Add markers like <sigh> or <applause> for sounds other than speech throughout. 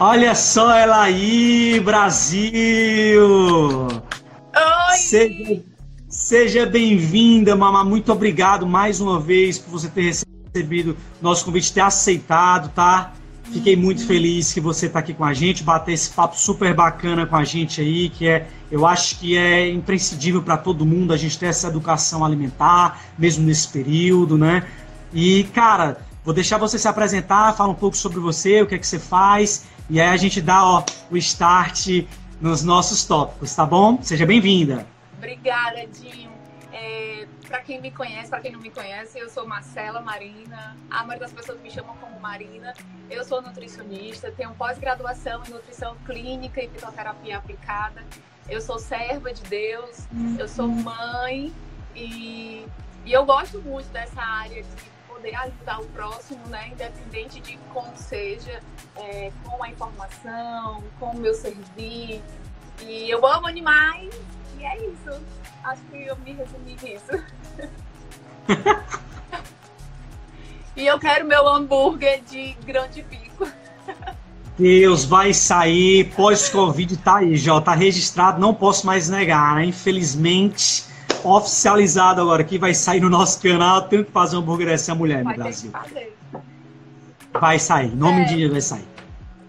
Olha só ela aí, Brasil! Oi! Seja, seja bem-vinda, Mamá. Muito obrigado mais uma vez por você ter recebido nosso convite, ter aceitado, tá? Fiquei muito feliz que você está aqui com a gente, bater esse papo super bacana com a gente aí, que é, eu acho que é imprescindível para todo mundo a gente ter essa educação alimentar, mesmo nesse período, né? E, cara, vou deixar você se apresentar, falar um pouco sobre você, o que é que você faz e aí a gente dá ó, o start nos nossos tópicos, tá bom? Seja bem-vinda. Obrigada, Dinho. É, para quem me conhece, para quem não me conhece, eu sou Marcela Marina. A maioria das pessoas me chamam como Marina. Eu sou nutricionista, tenho pós-graduação em nutrição clínica e fitoterapia aplicada. Eu sou serva de Deus, eu sou mãe e, e eu gosto muito dessa área de poder ajudar o próximo, né? Independente de como seja, é, com a informação, com o meu servir. E eu amo animais e é isso. Acho que eu me resumi nisso. <laughs> e eu quero meu hambúrguer de grande pico. Deus vai sair, pós-Covid tá aí, já tá registrado, não posso mais negar, né? Infelizmente, oficializado agora que vai sair no nosso canal. Tenho que fazer um hambúrguer dessa mulher no Brasil. Vai sair, nome é. de dia vai sair.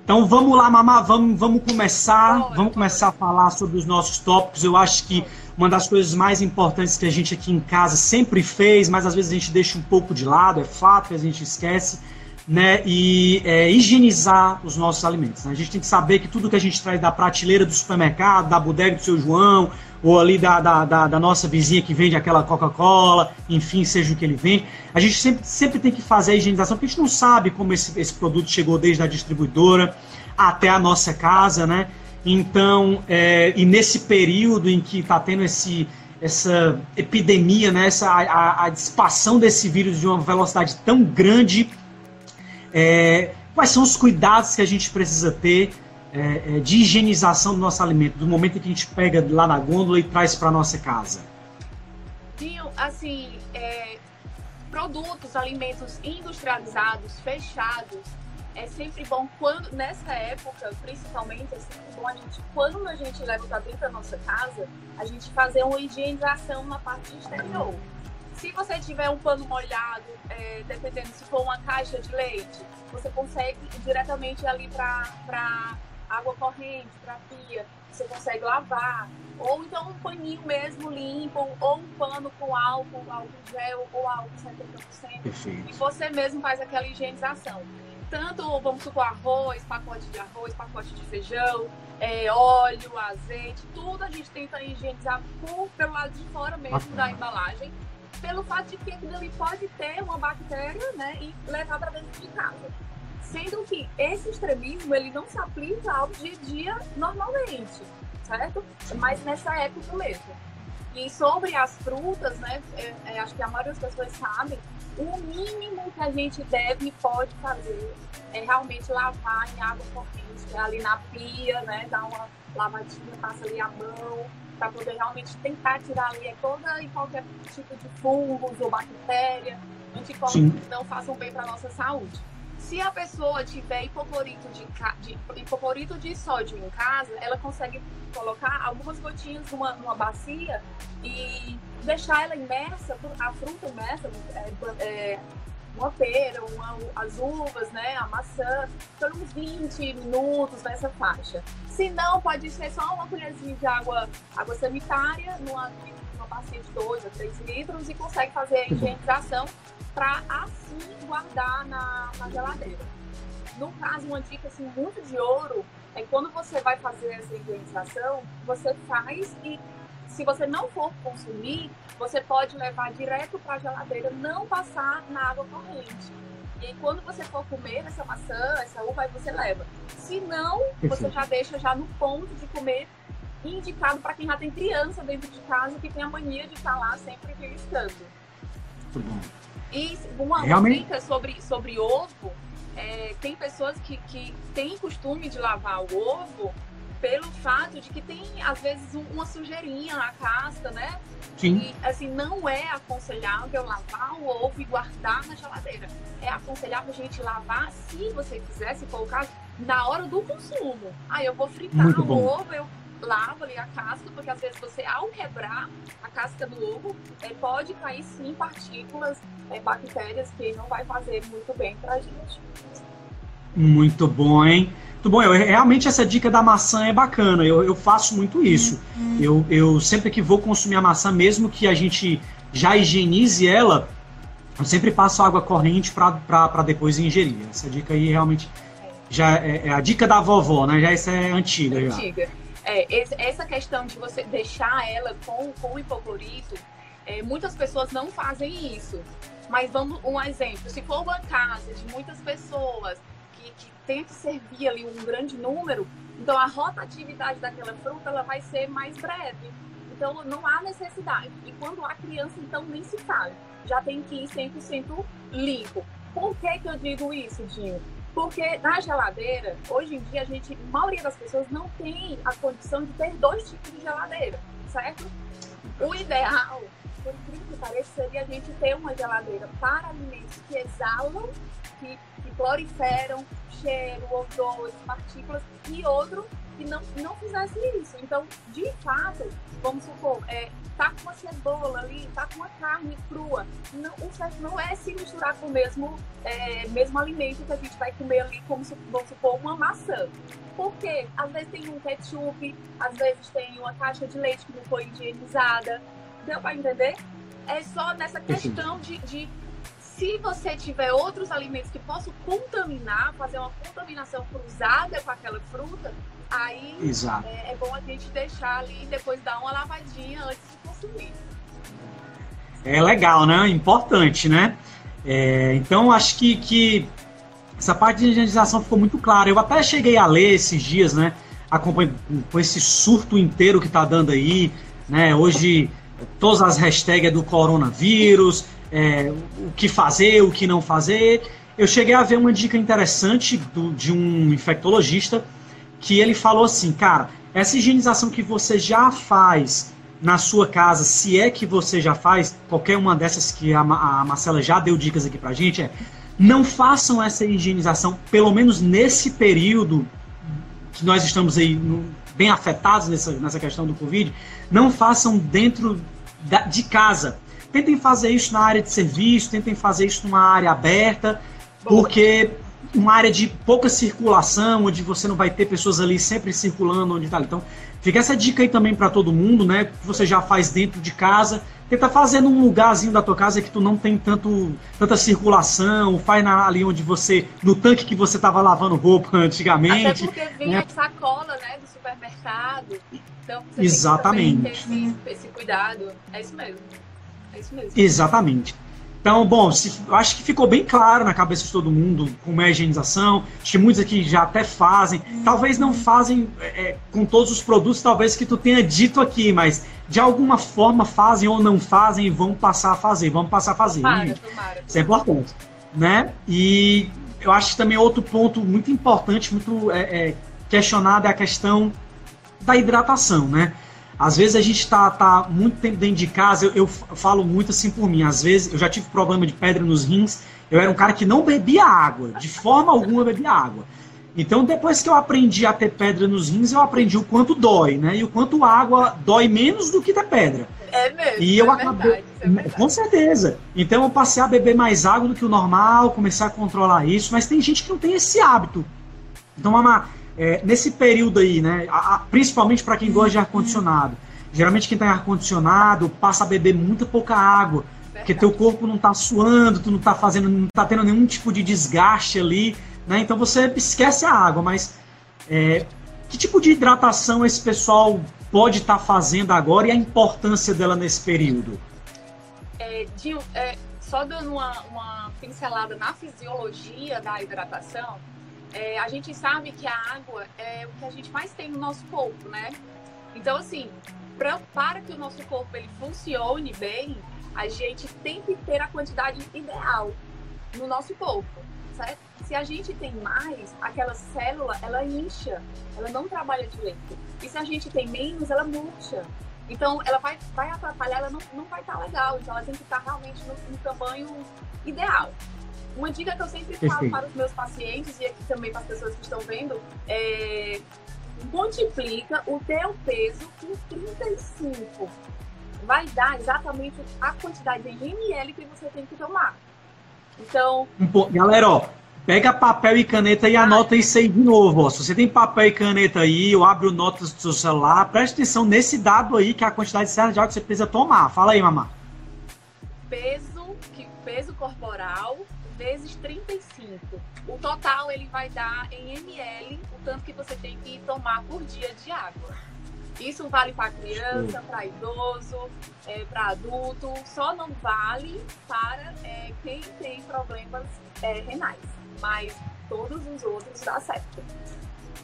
Então vamos lá, mamá, vamos, vamos começar. Vamos começar a falar sobre os nossos tópicos. Eu acho que uma das coisas mais importantes que a gente aqui em casa sempre fez, mas às vezes a gente deixa um pouco de lado, é fato a gente esquece, né? E é, higienizar os nossos alimentos. Né? A gente tem que saber que tudo que a gente traz da prateleira do supermercado, da bodega do seu João, ou ali da, da, da, da nossa vizinha que vende aquela Coca-Cola, enfim, seja o que ele vende. A gente sempre, sempre tem que fazer a higienização, porque a gente não sabe como esse, esse produto chegou desde a distribuidora até a nossa casa, né? Então, é, e nesse período em que está tendo esse, essa epidemia, né, essa, a, a, desse vírus de uma velocidade tão grande, é, quais são os cuidados que a gente precisa ter é, é, de higienização do nosso alimento, do momento em que a gente pega lá na gôndola e traz para nossa casa? Tinham, assim, é, produtos, alimentos industrializados, fechados, é sempre bom quando, nessa época, principalmente, é sempre bom a gente, quando a gente leva para dentro da nossa casa, a gente fazer uma higienização na parte exterior. Se você tiver um pano molhado, é, dependendo se for uma caixa de leite, você consegue ir diretamente ali para água corrente para pia, você consegue lavar. Ou então um paninho mesmo limpo, ou um pano com álcool, álcool gel ou álcool 70%. Perfeito. E você mesmo faz aquela higienização. Tanto, vamos supor, arroz, pacote de arroz, pacote de feijão, é, óleo, azeite, tudo a gente tenta higienizar por, pelo lado de fora mesmo da embalagem, pelo fato de que aquilo ali pode ter uma bactéria né, e levar para dentro de casa. Sendo que esse extremismo ele não se aplica ao dia a dia normalmente, certo? Mas nessa época mesmo. E sobre as frutas, né? É, é, acho que a maioria das pessoas sabe, o mínimo que a gente deve e pode fazer é realmente lavar em água corrente, ali na pia, né? Dar uma lavadinha, passa ali a mão, para poder realmente tentar tirar ali toda e qualquer tipo de fungos ou bactéria, anticorpos que não façam bem para nossa saúde. Se a pessoa tiver hipoclorito de, de, hipoclorito de sódio em casa, ela consegue colocar algumas gotinhas numa, numa bacia e deixar ela imersa, a fruta imersa, é, é, uma pera, uma, as uvas, né, a maçã, por uns 20 minutos nessa faixa. Se não, pode ser só uma colherzinha de água, água sanitária numa, bacia de 2 a 3 litros e consegue fazer a higienização para assim guardar na, na geladeira. No caso, uma dica assim, muito de ouro é quando você vai fazer essa higienização, você faz e se você não for consumir, você pode levar direto para a geladeira, não passar na água corrente. E aí, quando você for comer essa maçã, essa uva, aí você leva. Se não, você já deixa já no ponto de comer, indicado para quem já tem criança dentro de casa que tem a mania de estar lá sempre beliscando. Muito bom. E uma, Realmente? dica sobre, sobre ovo, é, tem pessoas que, que têm costume de lavar o ovo pelo fato de que tem, às vezes, uma sujeirinha na casca, né? Sim. E, assim, não é aconselhável lavar o ovo e guardar na geladeira. É aconselhável a gente lavar, se você quiser, se for o caso, na hora do consumo. Aí eu vou fritar o ovo, eu lavo ali a casca, porque às vezes você, ao quebrar a casca do ovo, é, pode cair sim partículas, é, bactérias que não vai fazer muito bem pra gente. Muito bom, hein? Muito bom. Eu, realmente essa dica da maçã é bacana. Eu, eu faço muito isso. Uhum. Eu, eu sempre que vou consumir a maçã, mesmo que a gente já higienize ela, eu sempre passo água corrente para depois ingerir. Essa dica aí realmente já é, é, a dica da vovó, né? Já essa é antiga. Antiga. Já. É, essa questão de você deixar ela com, com hipoclorito, é, muitas pessoas não fazem isso. Mas vamos um exemplo, se for uma casa de muitas pessoas que, que tem que servir ali um grande número, então a rotatividade daquela fruta ela vai ser mais breve. Então não há necessidade. E quando há criança, então nem se fala. Já tem que ir 100% limpo. Por que, que eu digo isso, Dinho? Porque na geladeira, hoje em dia, a gente, a maioria das pessoas não tem a condição de ter dois tipos de geladeira, certo? O ideal, por incrível que pareça, seria a gente ter uma geladeira para alimentos que exalam, que, que proliferam cheiro, odores, partículas, e outro que não, não fizesse isso. Então, de fato, vamos supor, é, tá com uma cebola ali, tá com uma carne crua. Não, o certo não é se misturar com o mesmo, é, mesmo alimento que a gente vai comer ali, como se, vamos supor, uma maçã. Porque às vezes tem um ketchup, às vezes tem uma caixa de leite que não foi higienizada. Deu para entender? É só nessa questão de, de se você tiver outros alimentos que possam contaminar, fazer uma contaminação cruzada com aquela fruta, Aí é, é, bom a gente deixar ali e depois dar uma lavadinha antes de consumir. É legal, né? Importante, né? É, então acho que, que essa parte de higienização ficou muito clara. Eu até cheguei a ler esses dias, né? Acompanho com esse surto inteiro que tá dando aí, né? Hoje todas as hashtags do coronavírus, é, o que fazer, o que não fazer. Eu cheguei a ver uma dica interessante do, de um infectologista que ele falou assim, cara, essa higienização que você já faz na sua casa, se é que você já faz, qualquer uma dessas que a, a Marcela já deu dicas aqui pra gente, é não façam essa higienização, pelo menos nesse período que nós estamos aí no, bem afetados nessa, nessa questão do Covid, não façam dentro da, de casa. Tentem fazer isso na área de serviço, tentem fazer isso numa área aberta, porque uma área de pouca circulação, onde você não vai ter pessoas ali sempre circulando onde está. Então, fica essa dica aí também para todo mundo, né? Que você já faz dentro de casa. Tenta fazer num lugarzinho da tua casa que tu não tem tanto, tanta circulação, faz na, ali onde você, no tanque que você estava lavando roupa <laughs> antigamente. Até porque vinha né? sacola, né, do supermercado. Então, você Exatamente. Tem que ter esse, esse cuidado. É isso mesmo. É isso mesmo. Exatamente. Então, bom, se, acho que ficou bem claro na cabeça de todo mundo como é a higienização. Acho que muitos aqui já até fazem. Talvez não fazem é, com todos os produtos, talvez que tu tenha dito aqui, mas de alguma forma fazem ou não fazem e vão passar a fazer. Vamos passar a fazer. Tomara, tomara. Isso é importante. Né? E eu acho que também outro ponto muito importante, muito é, é, questionado é a questão da hidratação, né? Às vezes a gente está tá muito tempo dentro de casa, eu, eu, falo muito assim por mim. Às vezes eu já tive problema de pedra nos rins, eu era um cara que não bebia água, de forma alguma bebia água. Então depois que eu aprendi a ter pedra nos rins, eu aprendi o quanto dói, né? E o quanto água dói menos do que ter pedra. É mesmo. E eu é acabei. Verdade, é verdade. Com certeza. Então eu passei a beber mais água do que o normal, comecei a controlar isso, mas tem gente que não tem esse hábito. Então, uma, é, nesse período aí, né, a, a, principalmente para quem gosta de ar-condicionado, geralmente quem está em ar-condicionado passa a beber muita pouca água, porque teu corpo não está suando, tu não está fazendo, não está tendo nenhum tipo de desgaste ali, né? Então você esquece a água, mas é, que tipo de hidratação esse pessoal pode estar tá fazendo agora e a importância dela nesse período? É, Gil, é, só dando uma, uma pincelada na fisiologia da hidratação, é, a gente sabe que a água é o que a gente mais tem no nosso corpo, né? Então, assim, pra, para que o nosso corpo ele funcione bem, a gente tem que ter a quantidade ideal no nosso corpo, certo? Se a gente tem mais, aquela célula, ela incha, ela não trabalha direito. E se a gente tem menos, ela murcha. Então, ela vai, vai atrapalhar, ela não, não vai estar tá legal. Então, ela tem que estar tá realmente no, no tamanho ideal. Uma dica que eu sempre falo para os meus pacientes e aqui também para as pessoas que estão vendo é multiplica o teu peso por 35. Vai dar exatamente a quantidade de ml que você tem que tomar. Então. Galera, ó, pega papel e caneta e anota isso aí de novo. Ó. Se você tem papel e caneta aí, ou abre o notas do seu celular, preste atenção nesse dado aí, que é a quantidade certa de água que você precisa tomar. Fala aí, mamá. Peso, que, peso corporal vezes 35. O total ele vai dar em ml o tanto que você tem que tomar por dia de água. Isso vale para criança, para idoso, é, para adulto, só não vale para é, quem tem problemas é, renais, mas todos os outros dá certo.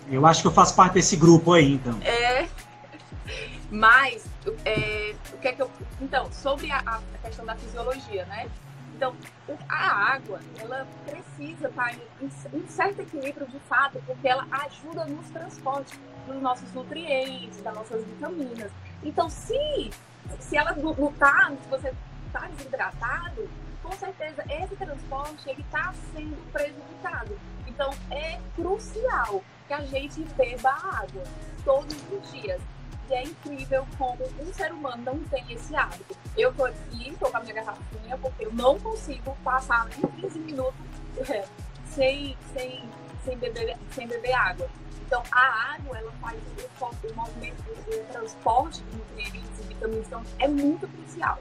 Eu acho que eu faço parte desse grupo aí, então. É, <laughs> mas é, o que é que eu, então sobre a, a questão da fisiologia, né? Então, a água, ela precisa estar em, em certo equilíbrio de fato, porque ela ajuda nos transportes dos nossos nutrientes, das nossas vitaminas. Então, se, se ela não se você está desidratado, com certeza esse transporte ele está sendo prejudicado. Então, é crucial que a gente beba água todos os dias. E é incrível como um ser humano não tem esse hábito. Eu tô aqui, tô com a minha garrafinha, porque eu não consigo passar nem 15 minutos é, sem, sem, sem, beber, sem beber água. Então, a água, ela faz o, o movimento, o transporte de nutrientes e vitaminas, então é muito crucial.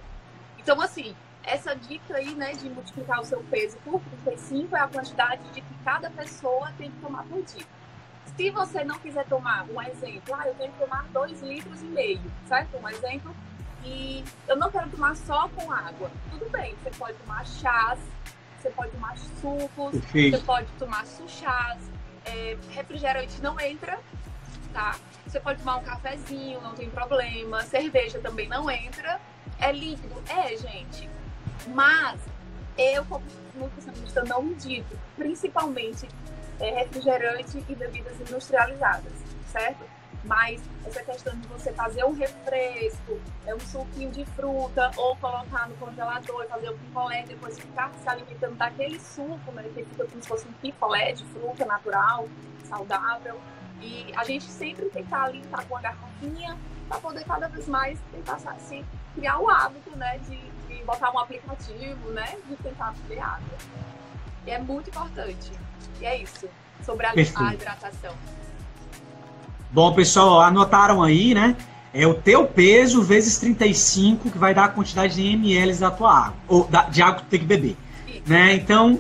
Então, assim, essa dica aí, né, de multiplicar o seu peso por 35 é a quantidade de que cada pessoa tem que tomar por dia. Se você não quiser tomar, um exemplo, ah, eu tenho que tomar 2 litros e meio, certo? Um exemplo. E eu não quero tomar só com água. Tudo bem, você pode tomar chás, você pode tomar sucos, você pode tomar suchás, é, refrigerante não entra, tá? Você pode tomar um cafezinho, não tem problema. Cerveja também não entra. É líquido? É, gente. Mas eu, como nutricionista, não indico, principalmente refrigerante e bebidas industrializadas, certo? Mas essa questão de você fazer um refresco, é um suquinho de fruta, ou colocar no congelador e fazer um picolé e depois ficar se alimentando daquele suco, né? Que fica como se fosse um picolé de fruta natural, saudável. E a gente sempre tentar ali estar com a garrafinha para poder cada vez mais tentar assim, criar o hábito, né? De, de botar um aplicativo, né? De tentar beber água. E é muito importante. E é isso, sobre a, a hidratação. Bom, pessoal, anotaram aí, né? É o teu peso vezes 35, que vai dar a quantidade de ml da tua água, ou da, de água que tu tem que beber. Né? Então,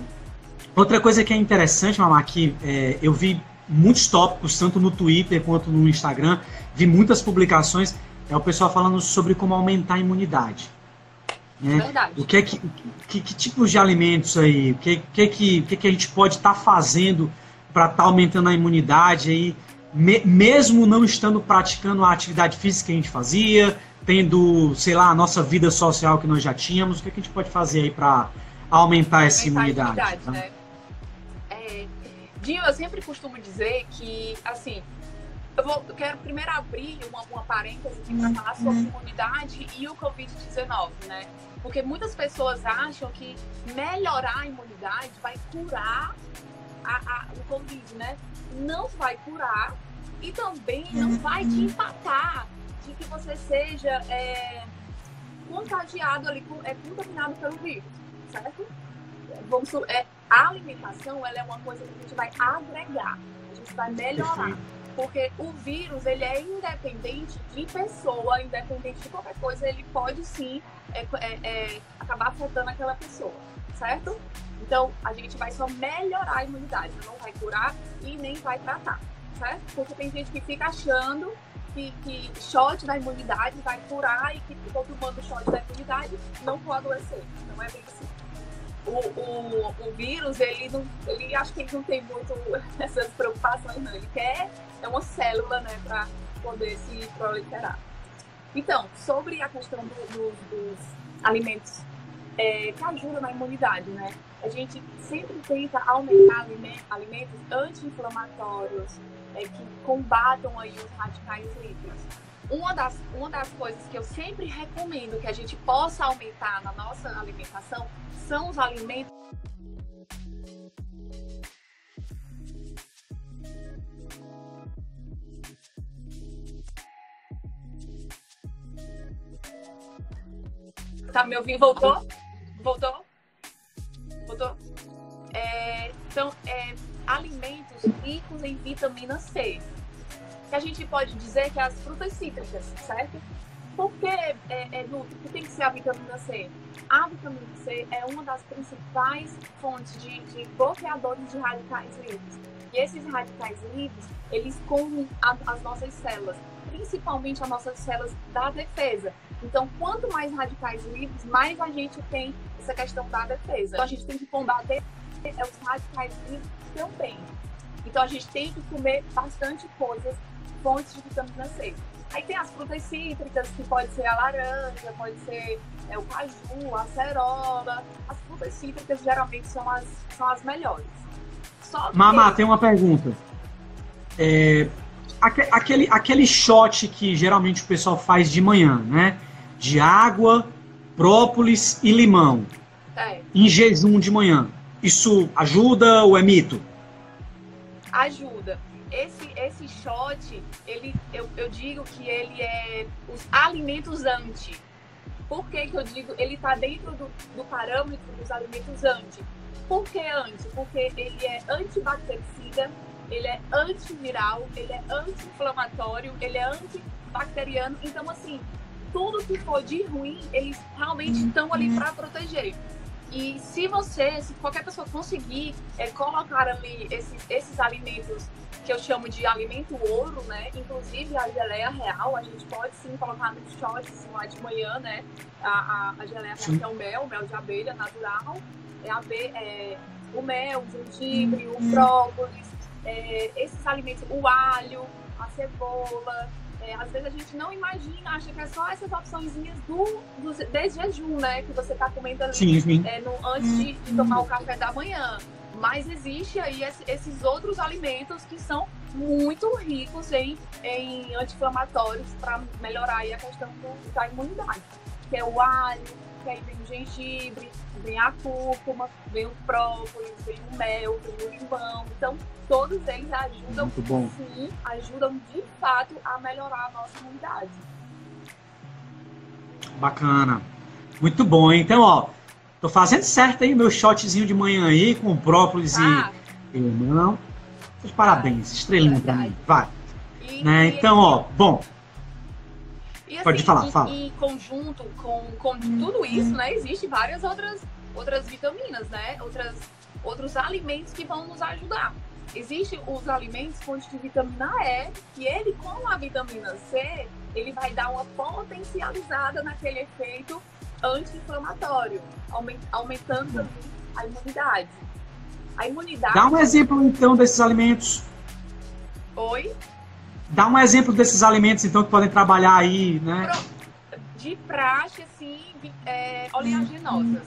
outra coisa que é interessante, Mamá, que é, eu vi muitos tópicos, tanto no Twitter quanto no Instagram, vi muitas publicações, é o pessoal falando sobre como aumentar a imunidade. Né? Verdade. O que é que, que, que tipos de alimentos aí? O que, que, que, que, que a gente pode estar tá fazendo para estar tá aumentando a imunidade aí, me, mesmo não estando praticando a atividade física que a gente fazia, tendo, sei lá, a nossa vida social que nós já tínhamos, o que, que a gente pode fazer aí para aumentar essa aumentar imunidade? imunidade tá? né? é, Dinho, eu sempre costumo dizer que, assim, eu, vou, eu quero primeiro abrir uma, uma parêntese aqui para falar sobre uhum. imunidade e o Covid-19, né? Porque muitas pessoas acham que melhorar a imunidade vai curar a, a, o Covid, né? Não vai curar e também não vai te uhum. empatar de que você seja é, contagiado ali, é, contaminado pelo vírus, certo? Vamos, é, a alimentação ela é uma coisa que a gente vai agregar, a gente vai melhorar. Porque o vírus, ele é independente de pessoa, independente de qualquer coisa, ele pode sim é, é, é, acabar afetando aquela pessoa, certo? Então, a gente vai só melhorar a imunidade, não vai curar e nem vai tratar, certo? Porque tem gente que fica achando que, que shot da imunidade vai curar e que todo mundo shot da imunidade não pode adoecer. Não é bem assim o, o, o vírus, ele não, ele acho que ele não tem muito <laughs> essas preocupações, não. Ele quer é uma célula, né, para poder se proliferar. Então, sobre a questão do, do, dos alimentos é, que ajuda na imunidade, né? A gente sempre tenta aumentar alimentos anti-inflamatórios, é, que combatam aí os radicais livres. Uma das, uma das coisas que eu sempre recomendo que a gente possa aumentar na nossa alimentação são os alimentos Tá me ouvindo? Voltou? Voltou? Voltou? É, então, é, alimentos ricos em vitamina C. Que a gente pode dizer que é as frutas cítricas, certo? Por que é, é, que tem que ser a vitamina C? A vitamina C é uma das principais fontes de, de bloqueadores de radicais livres. E esses radicais livres, eles comem a, as nossas células, principalmente as nossas células da defesa. Então, quanto mais radicais livres, mais a gente tem essa questão da defesa. Então, a gente tem que combater os radicais livres também. Então, a gente tem que comer bastante coisas, fontes de vitamina C. Aí tem as frutas cítricas, que pode ser a laranja, pode ser é, o caju, a cerola. As frutas cítricas geralmente são as, são as melhores. Só que... Mamá, tem uma pergunta. É, aquele, aquele shot que geralmente o pessoal faz de manhã, né? de água, própolis e limão é. em jejum de manhã. Isso ajuda ou é mito? Ajuda. Esse, esse shot, ele, eu, eu digo que ele é os alimentos anti. Por que, que eu digo? Ele está dentro do, do parâmetro dos alimentos anti. Por que anti? Porque ele é antibactericida, ele é antiviral, ele é anti-inflamatório, ele é antibacteriano. Então, assim, tudo que for de ruim, eles realmente estão ali para proteger. E se você, se qualquer pessoa conseguir é, colocar ali esses, esses alimentos que eu chamo de alimento ouro, né? Inclusive a geleia real, a gente pode sim colocar nos shots lá de manhã, né? A, a, a geleia real que é o mel, mel de abelha natural, é, é o mel, o gengibre, o brócolis, é, esses alimentos, o alho, a cebola, é, às vezes a gente não imagina, acha que é só essas opçõezinhas do, do desde jejum, né? Que você está comendo ali sim, sim. É, no, antes de, de, tomar o café da manhã. Mas existe aí esses outros alimentos que são muito ricos em, em anti-inflamatórios para melhorar aí a questão do, da imunidade. Que é o alho, que aí vem o gengibre, vem a cúrcuma, vem o própolis, vem o mel, vem o limão. Então, todos eles ajudam, sim, ajudam de fato a melhorar a nossa imunidade. Bacana. Muito bom. Então, ó, tô fazendo certo aí meu shotzinho de manhã aí com própolis ah. e limão. Parabéns, estrelinha pra mim. Vai. E, né? Então, ó, bom, e, assim, Pode falar, fala. Em conjunto com, com tudo isso, né, existe várias outras, outras vitaminas, né? Outras, outros alimentos que vão nos ajudar. Existem os alimentos fontes de vitamina E, que ele com a vitamina C, ele vai dar uma potencializada naquele efeito anti-inflamatório, aumentando também a imunidade. A imunidade. Dá um exemplo então desses alimentos. Oi? Dá um exemplo desses alimentos, então, que podem trabalhar aí, né? De praxe, assim, é, oleaginosas.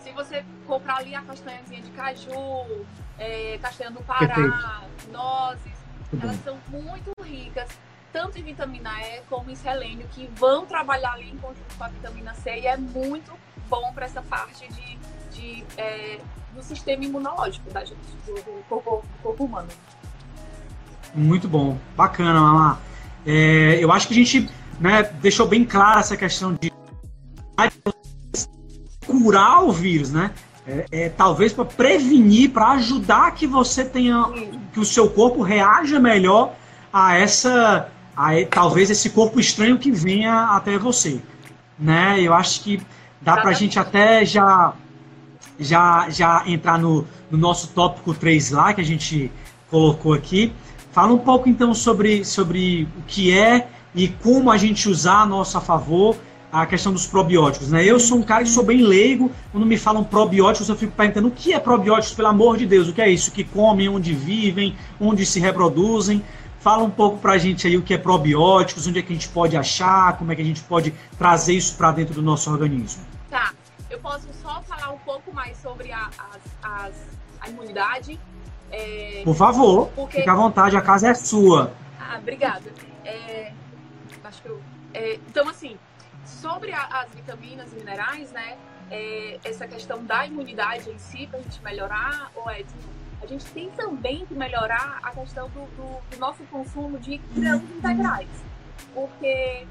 Se você comprar ali a castanhazinha de caju, é, castanha do Pará, Perfeito. nozes, elas são muito ricas, tanto em vitamina E como em selênio, que vão trabalhar ali em conjunto com a vitamina C e é muito bom para essa parte de, de é, do sistema imunológico da gente, do, do, corpo, do corpo humano. Muito bom, bacana, Mamá. É, eu acho que a gente né, deixou bem clara essa questão de curar o vírus, né? É, é talvez para prevenir, para ajudar que você tenha, que o seu corpo reaja melhor a essa, a, talvez esse corpo estranho que venha até você, né? Eu acho que dá para a gente até já, já, já entrar no, no nosso tópico 3 lá que a gente colocou aqui, Fala um pouco então sobre, sobre o que é e como a gente usar a nosso a favor a questão dos probióticos. Né? Eu sou um cara que sou bem leigo, quando me falam probióticos eu fico perguntando o que é probióticos, pelo amor de Deus, o que é isso? Que comem, onde vivem, onde se reproduzem. Fala um pouco pra gente aí o que é probióticos, onde é que a gente pode achar, como é que a gente pode trazer isso para dentro do nosso organismo. Tá, eu posso só falar um pouco mais sobre a, as, as, a imunidade. É, Por favor, porque... fique à vontade, a casa é sua. Ah, obrigada. É, acho que eu, é, então, assim, sobre a, as vitaminas e minerais, né? É, essa questão da imunidade em si, para a gente melhorar, ou é, a gente tem também que melhorar a questão do, do, do nosso consumo de grãos integrais. Porque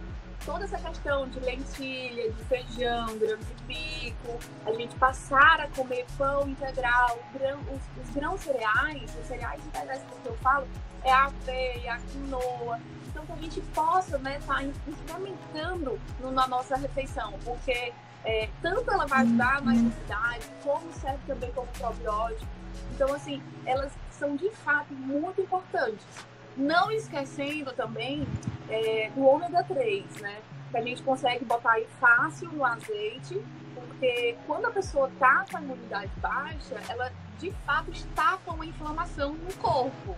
toda essa questão de lentilha, de feijão, grão de pico, a gente passar a comer pão integral, grão, os, os, grãos cereais, os cereais integrais que eu falo, é a aveia, a quinoa. Então, que a gente possa estar né, tá incrementando no, na nossa refeição, porque é, tanto ela vai ajudar na imunidade, como serve também como probiótico. Então, assim, elas são de fato muito importantes. Não esquecendo também é, do ômega 3, né? Que a gente consegue botar aí fácil no azeite, porque quando a pessoa está com a imunidade baixa, ela de fato está com uma inflamação no corpo.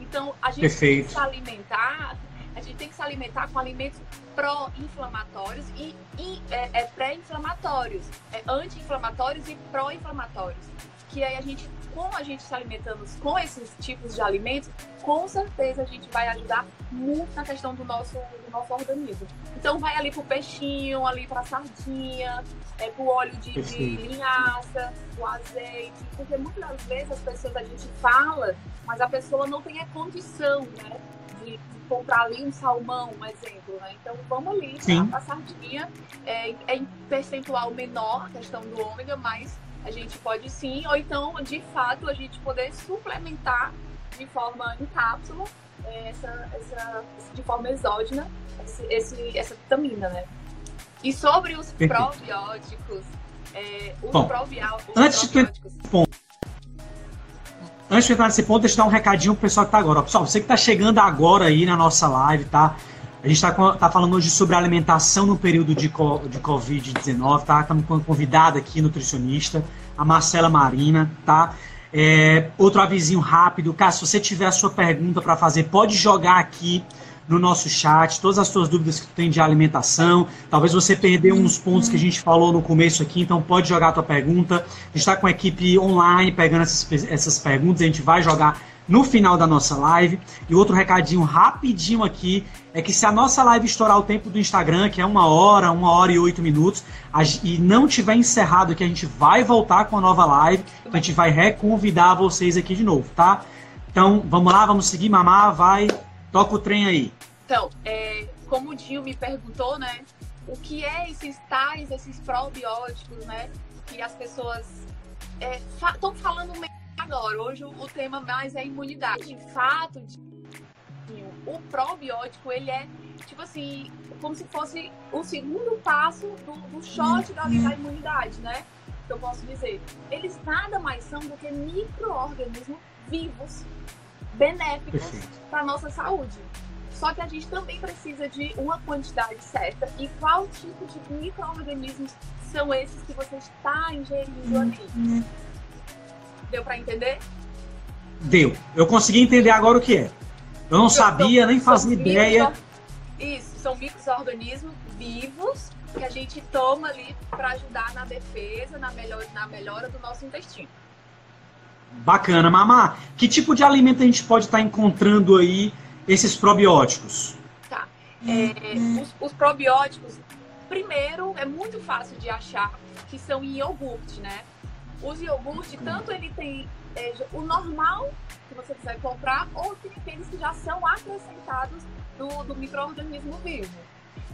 Então, a gente Perfeito. tem que se alimentar, a gente tem que se alimentar com alimentos pró-inflamatórios e, e é, é pré-inflamatórios, é anti-inflamatórios e pró-inflamatórios. Que aí a gente como a gente está alimentando com esses tipos de alimentos, com certeza a gente vai ajudar muito na questão do nosso, do nosso organismo. Então vai ali pro peixinho, ali pra sardinha, é, pro óleo de, de linhaça, o azeite, porque muitas vezes as pessoas a gente fala, mas a pessoa não tem a condição, né? De, comprar ali um salmão, um exemplo, né? Então vamos ali para a sardinha, é, é em percentual menor a questão do ômega, mas a gente pode sim, ou então, de fato, a gente poder suplementar de forma em cápsula é, essa, essa, de forma exógena esse, esse, essa vitamina, né? E sobre os probióticos, é, os, Bom, probióticos, antes probióticos... De ponto, antes de entrar nesse ponto, deixa eu dar um recadinho pro pessoal que tá agora. Pessoal, você que tá chegando agora aí na nossa live, tá? A gente está tá falando hoje sobre alimentação no período de, de Covid-19, tá? Estamos com uma convidada aqui, nutricionista, a Marcela Marina, tá? É, outro avisinho rápido, caso você tiver a sua pergunta para fazer, pode jogar aqui no nosso chat todas as suas dúvidas que tu tem de alimentação. Talvez você perdeu uns pontos que a gente falou no começo aqui, então pode jogar a tua pergunta. A gente está com a equipe online pegando essas, essas perguntas, a gente vai jogar no final da nossa live. E outro recadinho rapidinho aqui é que se a nossa live estourar o tempo do Instagram, que é uma hora, uma hora e oito minutos, e não tiver encerrado aqui, a gente vai voltar com a nova live. A gente vai reconvidar vocês aqui de novo, tá? Então vamos lá, vamos seguir, mamar, vai, toca o trem aí. Então, é, como o Dinho me perguntou, né? O que é esses tais, esses probióticos, né? Que as pessoas estão é, fa falando meio agora. Hoje o tema mais é imunidade. De fato, o probiótico, ele é, tipo assim, como se fosse o segundo passo do, do shot da, da imunidade, né? Que eu posso dizer. Eles nada mais são do que micro-organismos vivos, benéficos para nossa saúde. Só que a gente também precisa de uma quantidade certa. E qual tipo de micro-organismos são esses que você está ingerindo ali? Deu para entender? Deu. Eu consegui entender agora o que é. Eu não sabia, nem fazia ideia. Isso, são micro-organismos vivos que a gente toma ali para ajudar na defesa, na, melhor, na melhora do nosso intestino. Bacana, Mamá. Que tipo de alimento a gente pode estar tá encontrando aí esses probióticos? Tá. É, os, os, probióticos, primeiro, é muito fácil de achar que são em iogurte, né? Os iogurtes, tanto ele tem é, o normal que você quiser comprar, ou tem aqueles que já são acrescentados do, do microorganismo vivo.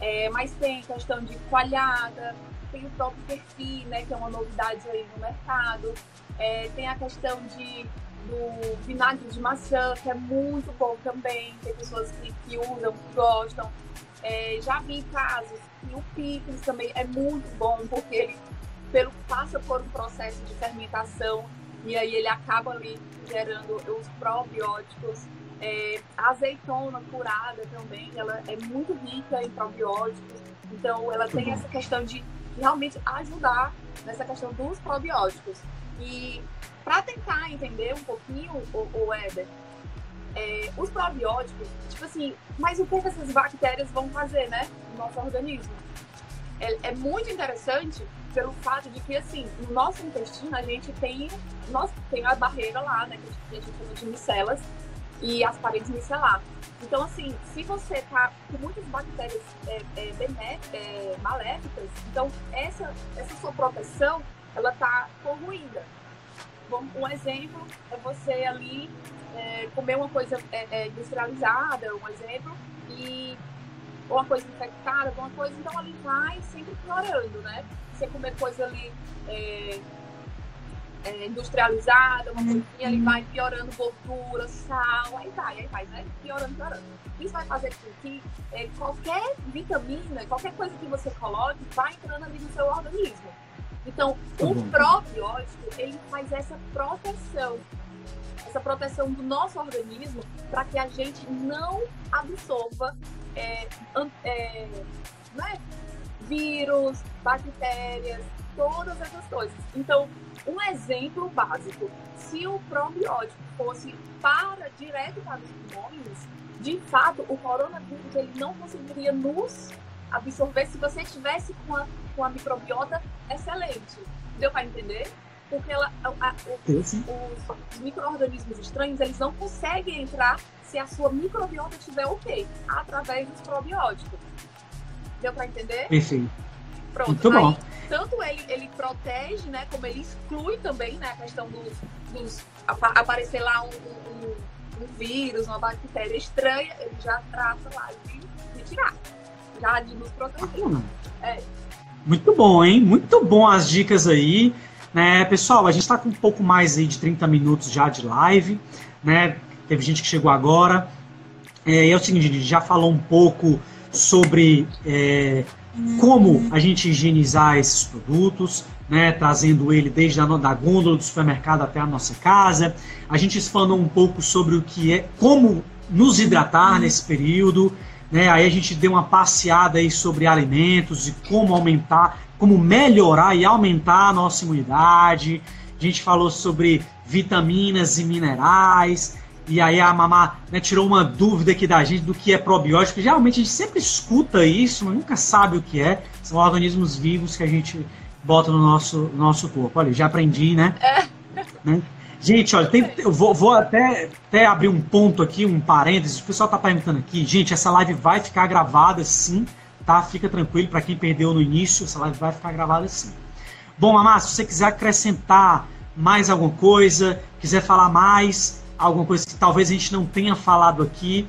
É, mas tem questão de coalhada, tem o próprio kefir, né, que é uma novidade aí no mercado. É, tem a questão de, do vinagre de maçã, que é muito bom também. Tem pessoas que, que usam, que gostam. É, já vi casos que o picles também é muito bom, porque ele pelo, passa por um processo de fermentação e aí ele acaba ali gerando os probióticos. É, a azeitona curada também, ela é muito rica em probióticos, então ela tem essa questão de realmente ajudar nessa questão dos probióticos. E para tentar entender um pouquinho, o, o Éder, é, os probióticos, tipo assim, mas o que essas bactérias vão fazer, né, no nosso organismo? é, é muito interessante pelo fato de que, assim, no nosso intestino a gente tem, nós, tem a barreira lá, né, que a gente chama de micelas, e as paredes micelar. Então, assim, se você tá com muitas bactérias é, é, é, maléficas, então essa, essa sua proteção, ela tá corruída. Bom, um exemplo é você ali é, comer uma coisa é, é, industrializada, um exemplo, e uma coisa infectada, alguma coisa, então ali vai sempre piorando, né? Você comer coisa ali é, é, industrializada, uma coisinha, ele vai piorando gordura, sal, aí vai, aí vai, né? Piorando, piorando. Isso vai fazer com que é, qualquer vitamina, qualquer coisa que você coloque, vai entrando ali no seu organismo. Então, o uhum. probiótico, ele faz essa proteção, essa proteção do nosso organismo para que a gente não absorva é, é, né? Vírus, bactérias, todas essas coisas. Então, um exemplo básico, se o probiótico fosse para direto para os pulmões, de fato, o coronavírus ele não conseguiria nos absorver se você estivesse com a, com a microbiota excelente. Deu para entender? Porque ela, a, a, os, os micro-organismos estranhos, eles não conseguem entrar se a sua microbiota estiver ok, através dos probióticos. Deu para entender? Perfeito. Pronto. Muito bom. Aí, tanto ele, ele protege, né? Como ele exclui também, né? A questão dos. dos aparecer lá um, um, um, vírus, uma bactéria estranha, ele já trata lá de, de tirar. Já de nos proteger. Ah, é. Muito bom, hein? Muito bom as dicas aí. Né, pessoal, a gente está com um pouco mais aí de 30 minutos já de live, né? Teve gente que chegou agora. É, é o seguinte, a gente já falou um pouco sobre é, como a gente higienizar esses produtos, né, trazendo ele desde a da gôndola do supermercado até a nossa casa. A gente expanou um pouco sobre o que é, como nos hidratar nesse período. Né, aí a gente deu uma passeada aí sobre alimentos e como aumentar, como melhorar e aumentar a nossa imunidade. A gente falou sobre vitaminas e minerais. E aí a Mamá né, tirou uma dúvida aqui da gente do que é probiótico. Geralmente a gente sempre escuta isso, mas nunca sabe o que é. São organismos vivos que a gente bota no nosso, no nosso corpo. Olha, já aprendi, né? É. né? Gente, olha, tem, eu vou, vou, até, até abrir um ponto aqui, um parênteses. O pessoal tá perguntando aqui. Gente, essa live vai ficar gravada sim, tá? Fica tranquilo, para quem perdeu no início, essa live vai ficar gravada sim. Bom, Mamá, se você quiser acrescentar mais alguma coisa, quiser falar mais, alguma coisa que talvez a gente não tenha falado aqui,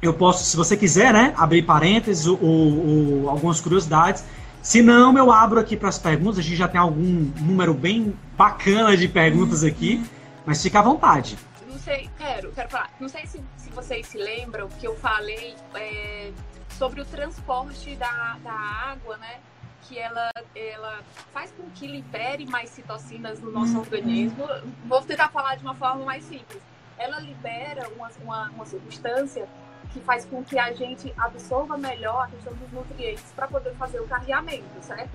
eu posso, se você quiser, né, abrir parênteses ou, ou, algumas curiosidades. Se não, eu abro aqui para as perguntas. A gente já tem algum número bem bacana de perguntas aqui, mas fica à vontade. Não sei, quero, quero falar. Não sei se, se vocês se lembram que eu falei é, sobre o transporte da, da água, né? Que ela, ela faz com que libere mais citocinas no nosso organismo. Vou tentar falar de uma forma mais simples. Ela libera uma, uma, uma substância que faz com que a gente absorva melhor a questão dos nutrientes para poder fazer o carreamento, certo?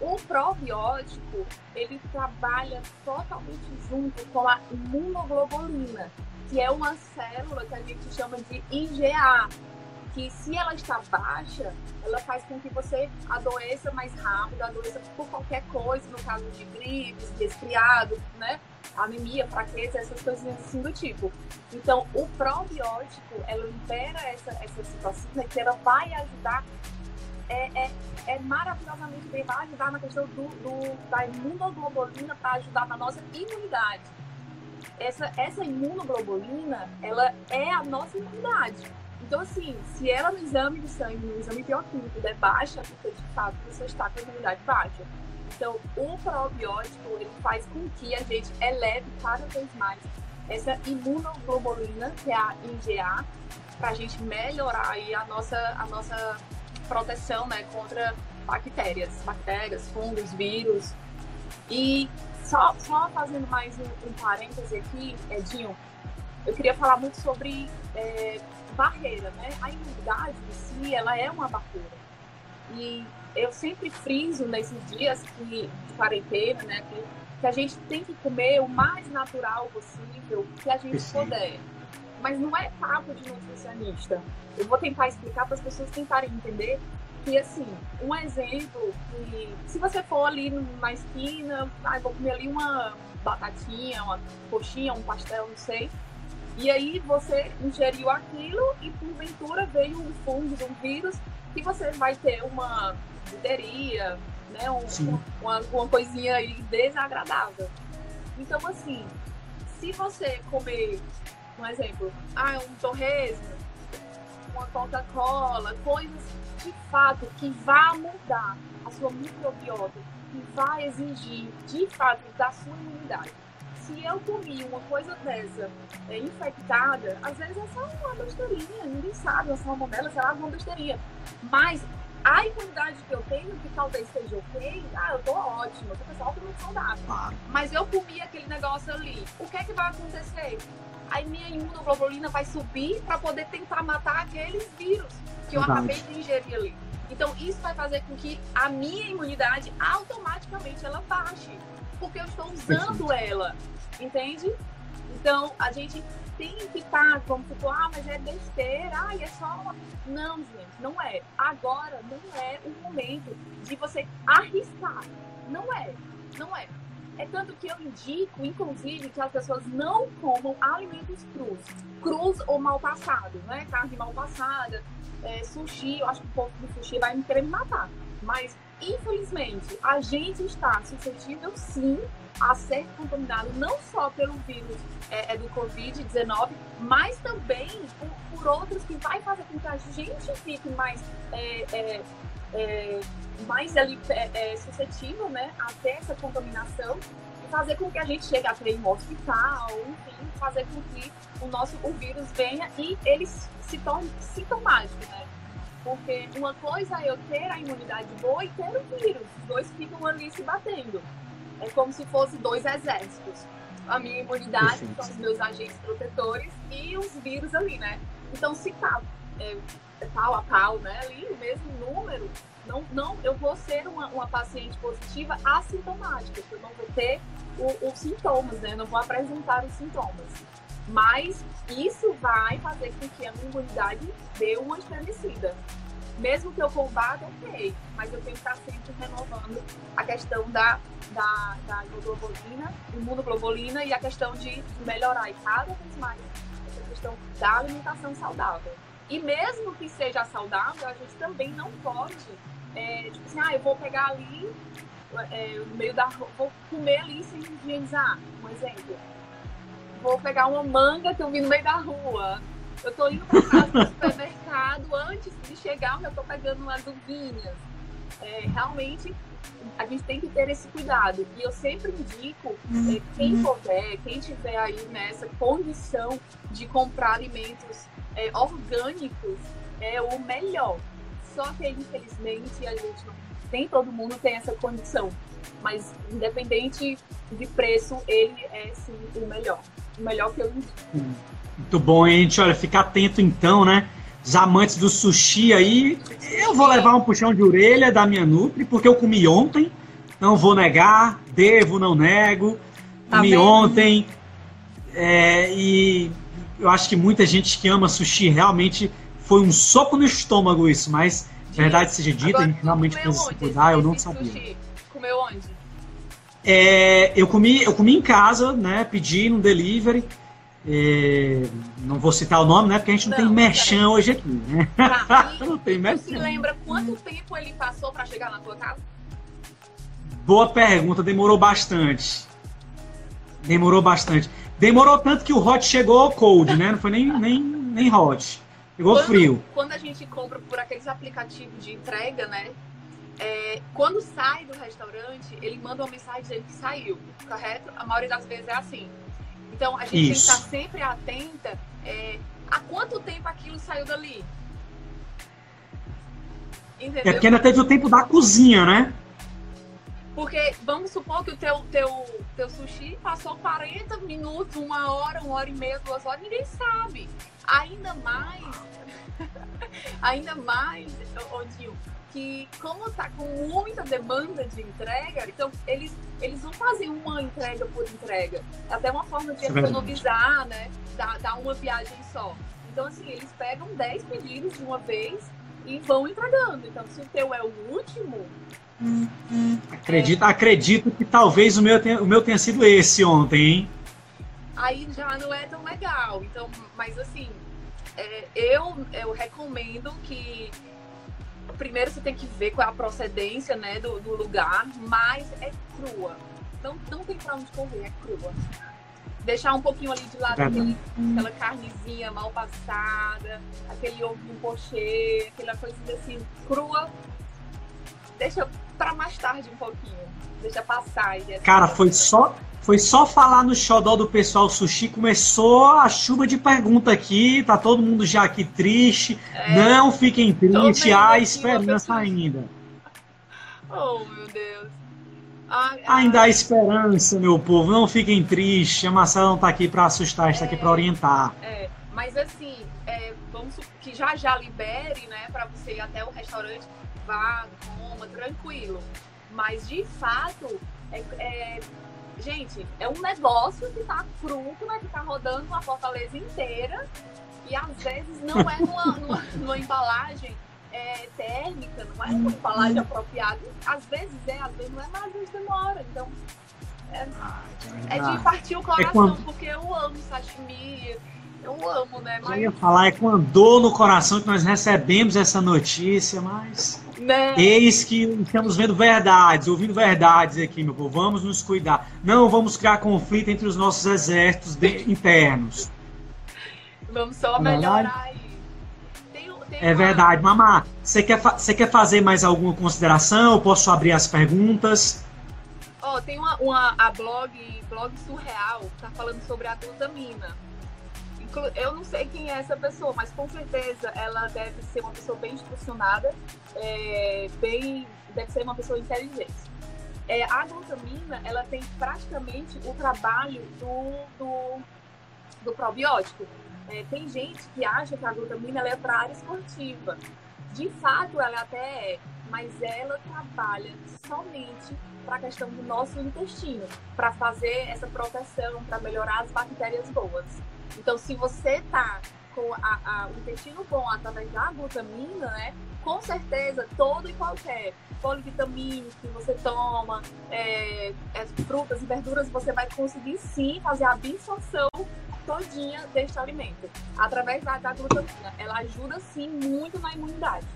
O probiótico, ele trabalha totalmente junto com a imunoglobulina, que é uma célula que a gente chama de IgA, que se ela está baixa, ela faz com que você adoeça mais rápido, adoeça por qualquer coisa, no caso de gripes, resfriado, né? Anemia, fraqueza, essas coisas assim do tipo. Então, o probiótico, ela libera essa, essa citocina que ela vai ajudar, é, é, é maravilhosamente bem, vai ajudar na questão do, do da imunoglobulina para ajudar na nossa imunidade. Essa, essa imunoglobulina, ela é a nossa imunidade. Então, assim, se ela no exame de sangue, no exame bioquímico der baixa, porque de fato você está com a imunidade baixa. Então, o probiótico, ele faz com que a gente eleve cada vez mais essa imunoglobulina, que é a IgA, para a gente melhorar aí a nossa, a nossa proteção né, contra bactérias, bactérias, fungos, vírus. E só, só fazendo mais um, um parêntese aqui, Edinho, eu queria falar muito sobre é, barreira, né? A imunidade em si, ela é uma barreira. E eu sempre friso nesses dias que, de quarentena, né? Que, que a gente tem que comer o mais natural possível que a gente Sim. puder. Mas não é papo de nutricionista. Eu vou tentar explicar para as pessoas tentarem entender que assim, um exemplo que se você for ali na esquina, ah, vou comer ali uma batatinha, uma coxinha, um pastel, não sei. E aí você ingeriu aquilo e porventura veio um fungo, um vírus, que você vai ter uma lideria, né? Um, uma, uma coisinha aí desagradável. Então, assim, se você comer, um exemplo, ah, um torresmo, uma Coca-Cola, coisas de fato que vá mudar a sua microbiota, que vai exigir de fato da sua imunidade. Se eu comi uma coisa dessa é, infectada, às vezes é só uma besteirinha, ninguém sabe, uma salmonela, sei lá, uma besteirinha. Mas a imunidade que eu tenho, que talvez seja ok, ah, eu tô ótima, eu tô pessoal muito saudável. Mas eu comi aquele negócio ali, o que é que vai acontecer? Aí minha imunoglobulina vai subir para poder tentar matar aqueles vírus que eu Verdade. acabei de ingerir ali. Então isso vai fazer com que a minha imunidade automaticamente ela baixe, porque eu estou usando ela, entende? Então a gente tem que estar, como se for, ah, mas é besteira, ah, é só. Não, gente, não é. Agora não é o momento de você arriscar. Não é, não é. É tanto que eu indico, inclusive, que as pessoas não comam alimentos crus. Crus ou mal passados, né? Carne mal passada, é, sushi. Eu acho que o povo do sushi vai me querer me matar. Mas, infelizmente, a gente está suscetível, sim, a ser contaminado não só pelo vírus é, é do Covid-19, mas também por, por, outros que vai fazer com que a gente fique mais, é, é, é mais ali, é, suscetível né, a ter essa contaminação e fazer com que a gente chegue até em um hospital, enfim, fazer com que o nosso o vírus venha e ele se torne sintomático, né? Porque uma coisa é eu ter a imunidade boa e ter o vírus. Os dois ficam ali se batendo. É como se fosse dois exércitos. A minha imunidade são os meus agentes protetores e os vírus ali, né? Então, se tá é, é pau a pau, né? Ali, o mesmo número, não, não, eu vou ser uma, uma paciente positiva assintomática, eu não vou ter os sintomas, né? Eu não vou apresentar os sintomas. Mas isso vai fazer com que a minha imunidade dê uma estremecida mesmo que eu combata, ok, mas eu tenho que estar sempre renovando a questão da, da, da imunoglobulina, imunoglobulina e a questão de melhorar e cada vez mais essa questão da alimentação saudável. E mesmo que seja saudável, a gente também não pode, é, tipo assim, ah, eu vou pegar ali, é, no meio da vou comer ali sem higienizar, um exemplo. Vou pegar uma manga que eu vi no meio da rua, eu tô indo para casa do <laughs> supermercado, antes de chegar, eu tô pegando umas uvinhas. É, realmente, a gente tem que ter esse cuidado. E eu sempre indico, é, quem puder, quem tiver aí nessa condição de comprar alimentos é, orgânicos, é o melhor. Só que, infelizmente, a gente não tem, todo mundo tem essa condição. Mas, independente de preço, ele é sim o melhor. Melhor que eu indico. Muito bom, gente. Olha, fica atento então, né? Os amantes do sushi aí, eu vou levar um puxão de orelha da minha Nutri, porque eu comi ontem, não vou negar, devo, não nego. Tá comi ontem, é, e eu acho que muita gente que ama sushi realmente foi um soco no estômago isso, mas verdade seja dita, a gente realmente precisa se cuidar, eu não sabia. Sushi? Comeu onde? É, eu, comi, eu comi em casa, né? Pedi no delivery. É, não vou citar o nome, né? Porque a gente não, não tem merchan hoje aqui, né? <laughs> não tem merchan. Você lembra quanto tempo ele passou para chegar na tua casa? Boa pergunta, demorou bastante. Demorou bastante. Demorou tanto que o hot chegou cold, né? Não foi nem, nem, nem hot. Chegou quando, frio. Quando a gente compra por aqueles aplicativos de entrega, né? É, quando sai do restaurante, ele manda uma mensagem dizendo que saiu, correto? A maioria das vezes é assim. Então, a gente tem que estar sempre atenta é, a quanto tempo aquilo saiu dali. Entendeu? É porque ainda teve o tempo da cozinha, né? Porque vamos supor que o teu, teu, teu sushi passou 40 minutos, uma hora, uma hora e meia, duas horas, ninguém sabe. Ainda mais, <laughs> ainda mais, Odil, que como tá com muita demanda de entrega, então eles, eles não fazem uma entrega por entrega. É até uma forma de economizar, né? Dar, dar uma viagem só. Então, assim, eles pegam 10 pedidos de uma vez, e vão entregando. Então, se o teu é o último. Acredito, é... acredito que talvez o meu, tenha, o meu tenha sido esse ontem, hein? Aí já não é tão legal. Então, mas assim, é, eu, eu recomendo que primeiro você tem que ver qual é a procedência né, do, do lugar, mas é crua. Não, não tem pra onde correr, é crua. Deixar um pouquinho ali de lado aquele, aquela carnezinha mal passada, aquele ovinho pochê, aquela coisa assim, crua. Deixa pra mais tarde um pouquinho. Deixa passar. Cara, foi só, foi só falar no xodó do pessoal sushi, começou a chuva de pergunta aqui, tá todo mundo já aqui triste. É, não fiquem tristes, há esperança ainda. <laughs> Oh, meu Deus. Ah, ainda há esperança, meu povo, não fiquem tristes. A Marcela não tá aqui para assustar, está é, aqui para orientar. É, mas assim, é, vamos que já já libere, né, para você ir até o restaurante, vá, coma, tranquilo. Mas de fato, é, é gente, é um negócio que tá fruto, né? Que tá rodando uma Fortaleza inteira. E às vezes não é numa, <laughs> numa, numa embalagem é, térmica, não é uma embalagem apropriada. Às vezes é, às vezes não é, mas às vezes demora. Então, é, é de partir o coração, é quando... porque eu amo sashimi. Eu amo, né? Mas... Eu ia falar, é com a dor no coração que nós recebemos essa notícia, mas. Eis que estamos vendo verdades, ouvindo verdades aqui, meu povo. Vamos nos cuidar. Não vamos criar conflito entre os nossos exércitos de... internos. Vamos só melhorar aí. Tem, tem é verdade, Mamá. Você quer, você quer fazer mais alguma consideração? Eu posso abrir as perguntas? Oh, tem uma, uma a blog, blog Surreal, tá falando sobre a glutamina eu não sei quem é essa pessoa, mas com certeza ela deve ser uma pessoa bem instrucionada, é, bem, deve ser uma pessoa inteligente. É, a glutamina, ela tem praticamente o trabalho do, do, do probiótico. É, tem gente que acha que a glutamina é para a área esportiva. De fato, ela até é, mas ela trabalha somente para a questão do nosso intestino, para fazer essa proteção, para melhorar as bactérias boas. Então, se você tá com a, a, o intestino bom através da glutamina, né? Com certeza, todo e qualquer polivitamínico que você toma, é, é, frutas e verduras, você vai conseguir sim fazer a absorção todinha deste alimento. Através da, da glutamina. Ela ajuda sim muito na imunidade.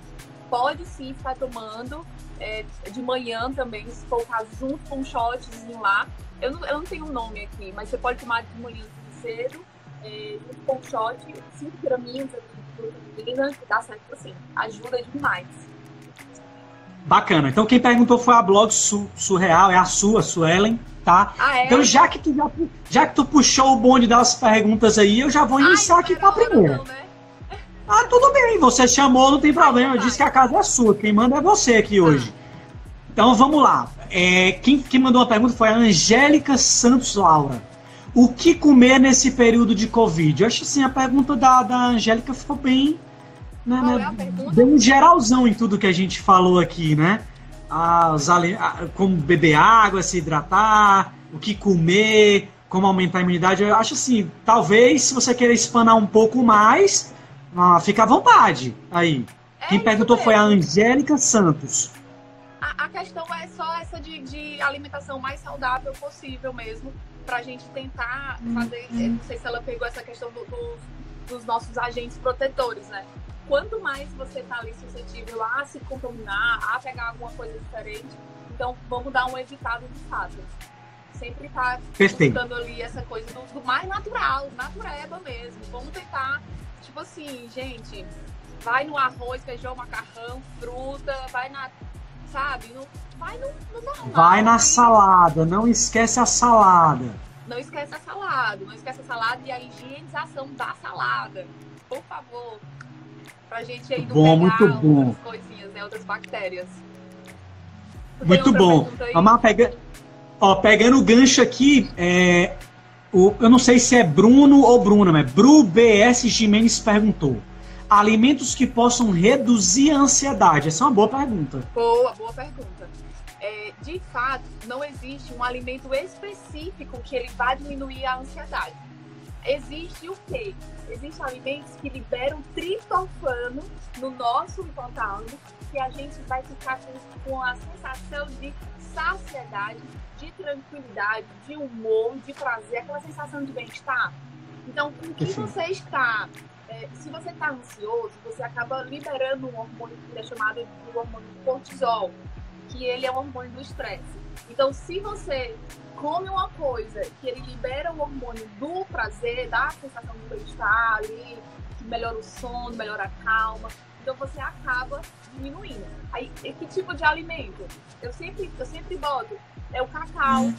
Pode sim ficar tomando é, de manhã também, se for o caso, junto com um shotzinho lá. Eu não, eu não tenho um nome aqui, mas você pode tomar de manhã cedo é, junto com o shot, 5 graminhas de proteína, que dá certo assim. Ajuda demais. Bacana. Então quem perguntou foi a blog Surreal, é a sua, Suelen, tá? Ah, é? Então já que, tu, já, já, que tu puxou o bonde das perguntas aí, eu já vou iniciar Ai, aqui com a primeira. Não, né? Ah, tudo bem, você chamou, não tem problema. Eu disse que a casa é sua, quem manda é você aqui ah. hoje. Então vamos lá. É, quem, quem mandou a pergunta foi a Angélica Santos Laura. O que comer nesse período de Covid? Eu acho assim, a pergunta da, da Angélica ficou bem, né, né, bem geralzão em tudo que a gente falou aqui, né? As, como beber água, se hidratar, o que comer, como aumentar a imunidade. Eu acho assim, talvez se você querer espanar um pouco mais, ah, fica à vontade aí. É Quem perguntou mesmo. foi a Angélica Santos. A, a questão é só essa de, de alimentação mais saudável possível mesmo para a gente tentar fazer. Uhum. Não sei se ela pegou essa questão do, do, dos nossos agentes protetores, né? Quanto mais você tá ali suscetível a se contaminar, a pegar alguma coisa diferente, então vamos dar um evitado de fato. Sempre tá buscando ali essa coisa do, do mais natural, natureba mesmo. Vamos tentar, tipo assim, gente, vai no arroz, feijão, macarrão, fruta, vai na sabe? No, vai no, no normal. Vai na salada, não esquece a salada. Não esquece a salada, não esquece a salada e a higienização da salada. Por favor. Pra gente aí não bom, muito bom. outras coisinhas, né? Outras bactérias. Muito bom. Vamos pega... Ó, pegando o gancho aqui, é... o... eu não sei se é Bruno ou Bruna, mas Bru BS Jimenez perguntou alimentos que possam reduzir a ansiedade? Essa é uma boa pergunta. Boa, boa pergunta. É, de fato, não existe um alimento específico que ele vá diminuir a ansiedade. existe o quê? Existem alimentos que liberam triptofano no nosso hipotálamo, que a gente vai ficar com, com a sensação de saciedade, de tranquilidade, de humor, de prazer, aquela sensação de bem-estar. Então, com que você está é, se você está ansioso, você acaba liberando um hormônio que é chamado de hormônio cortisol, que ele é um hormônio do estresse. Então, se você come uma coisa que ele libera o hormônio do prazer, da sensação do bem-estar ali, que melhora o sono, melhora a calma, então você acaba diminuindo. Aí, que tipo de alimento? Eu sempre, eu sempre boto, é o cacau.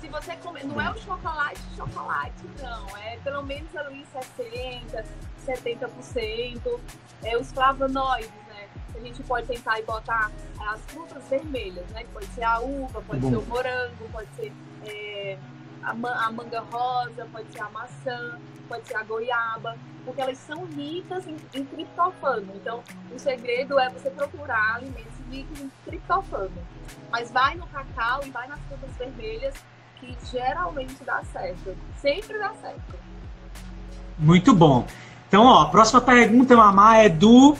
Se você comer, não é o chocolate, chocolate, não. É pelo menos ali 60%, 70%. É os flavonoides, né? A gente pode tentar e botar as frutas vermelhas, né? Pode ser a uva, pode Bom. ser o morango, pode ser é, a, a manga rosa, pode ser a maçã, pode ser a goiaba porque elas são ricas em, em triptofano. Então, o segredo é você procurar alimentos ricos em triptofano. Mas vai no cacau e vai nas frutas vermelhas, que geralmente dá certo. Sempre dá certo. Muito bom. Então, ó, a próxima pergunta, Mamá, é do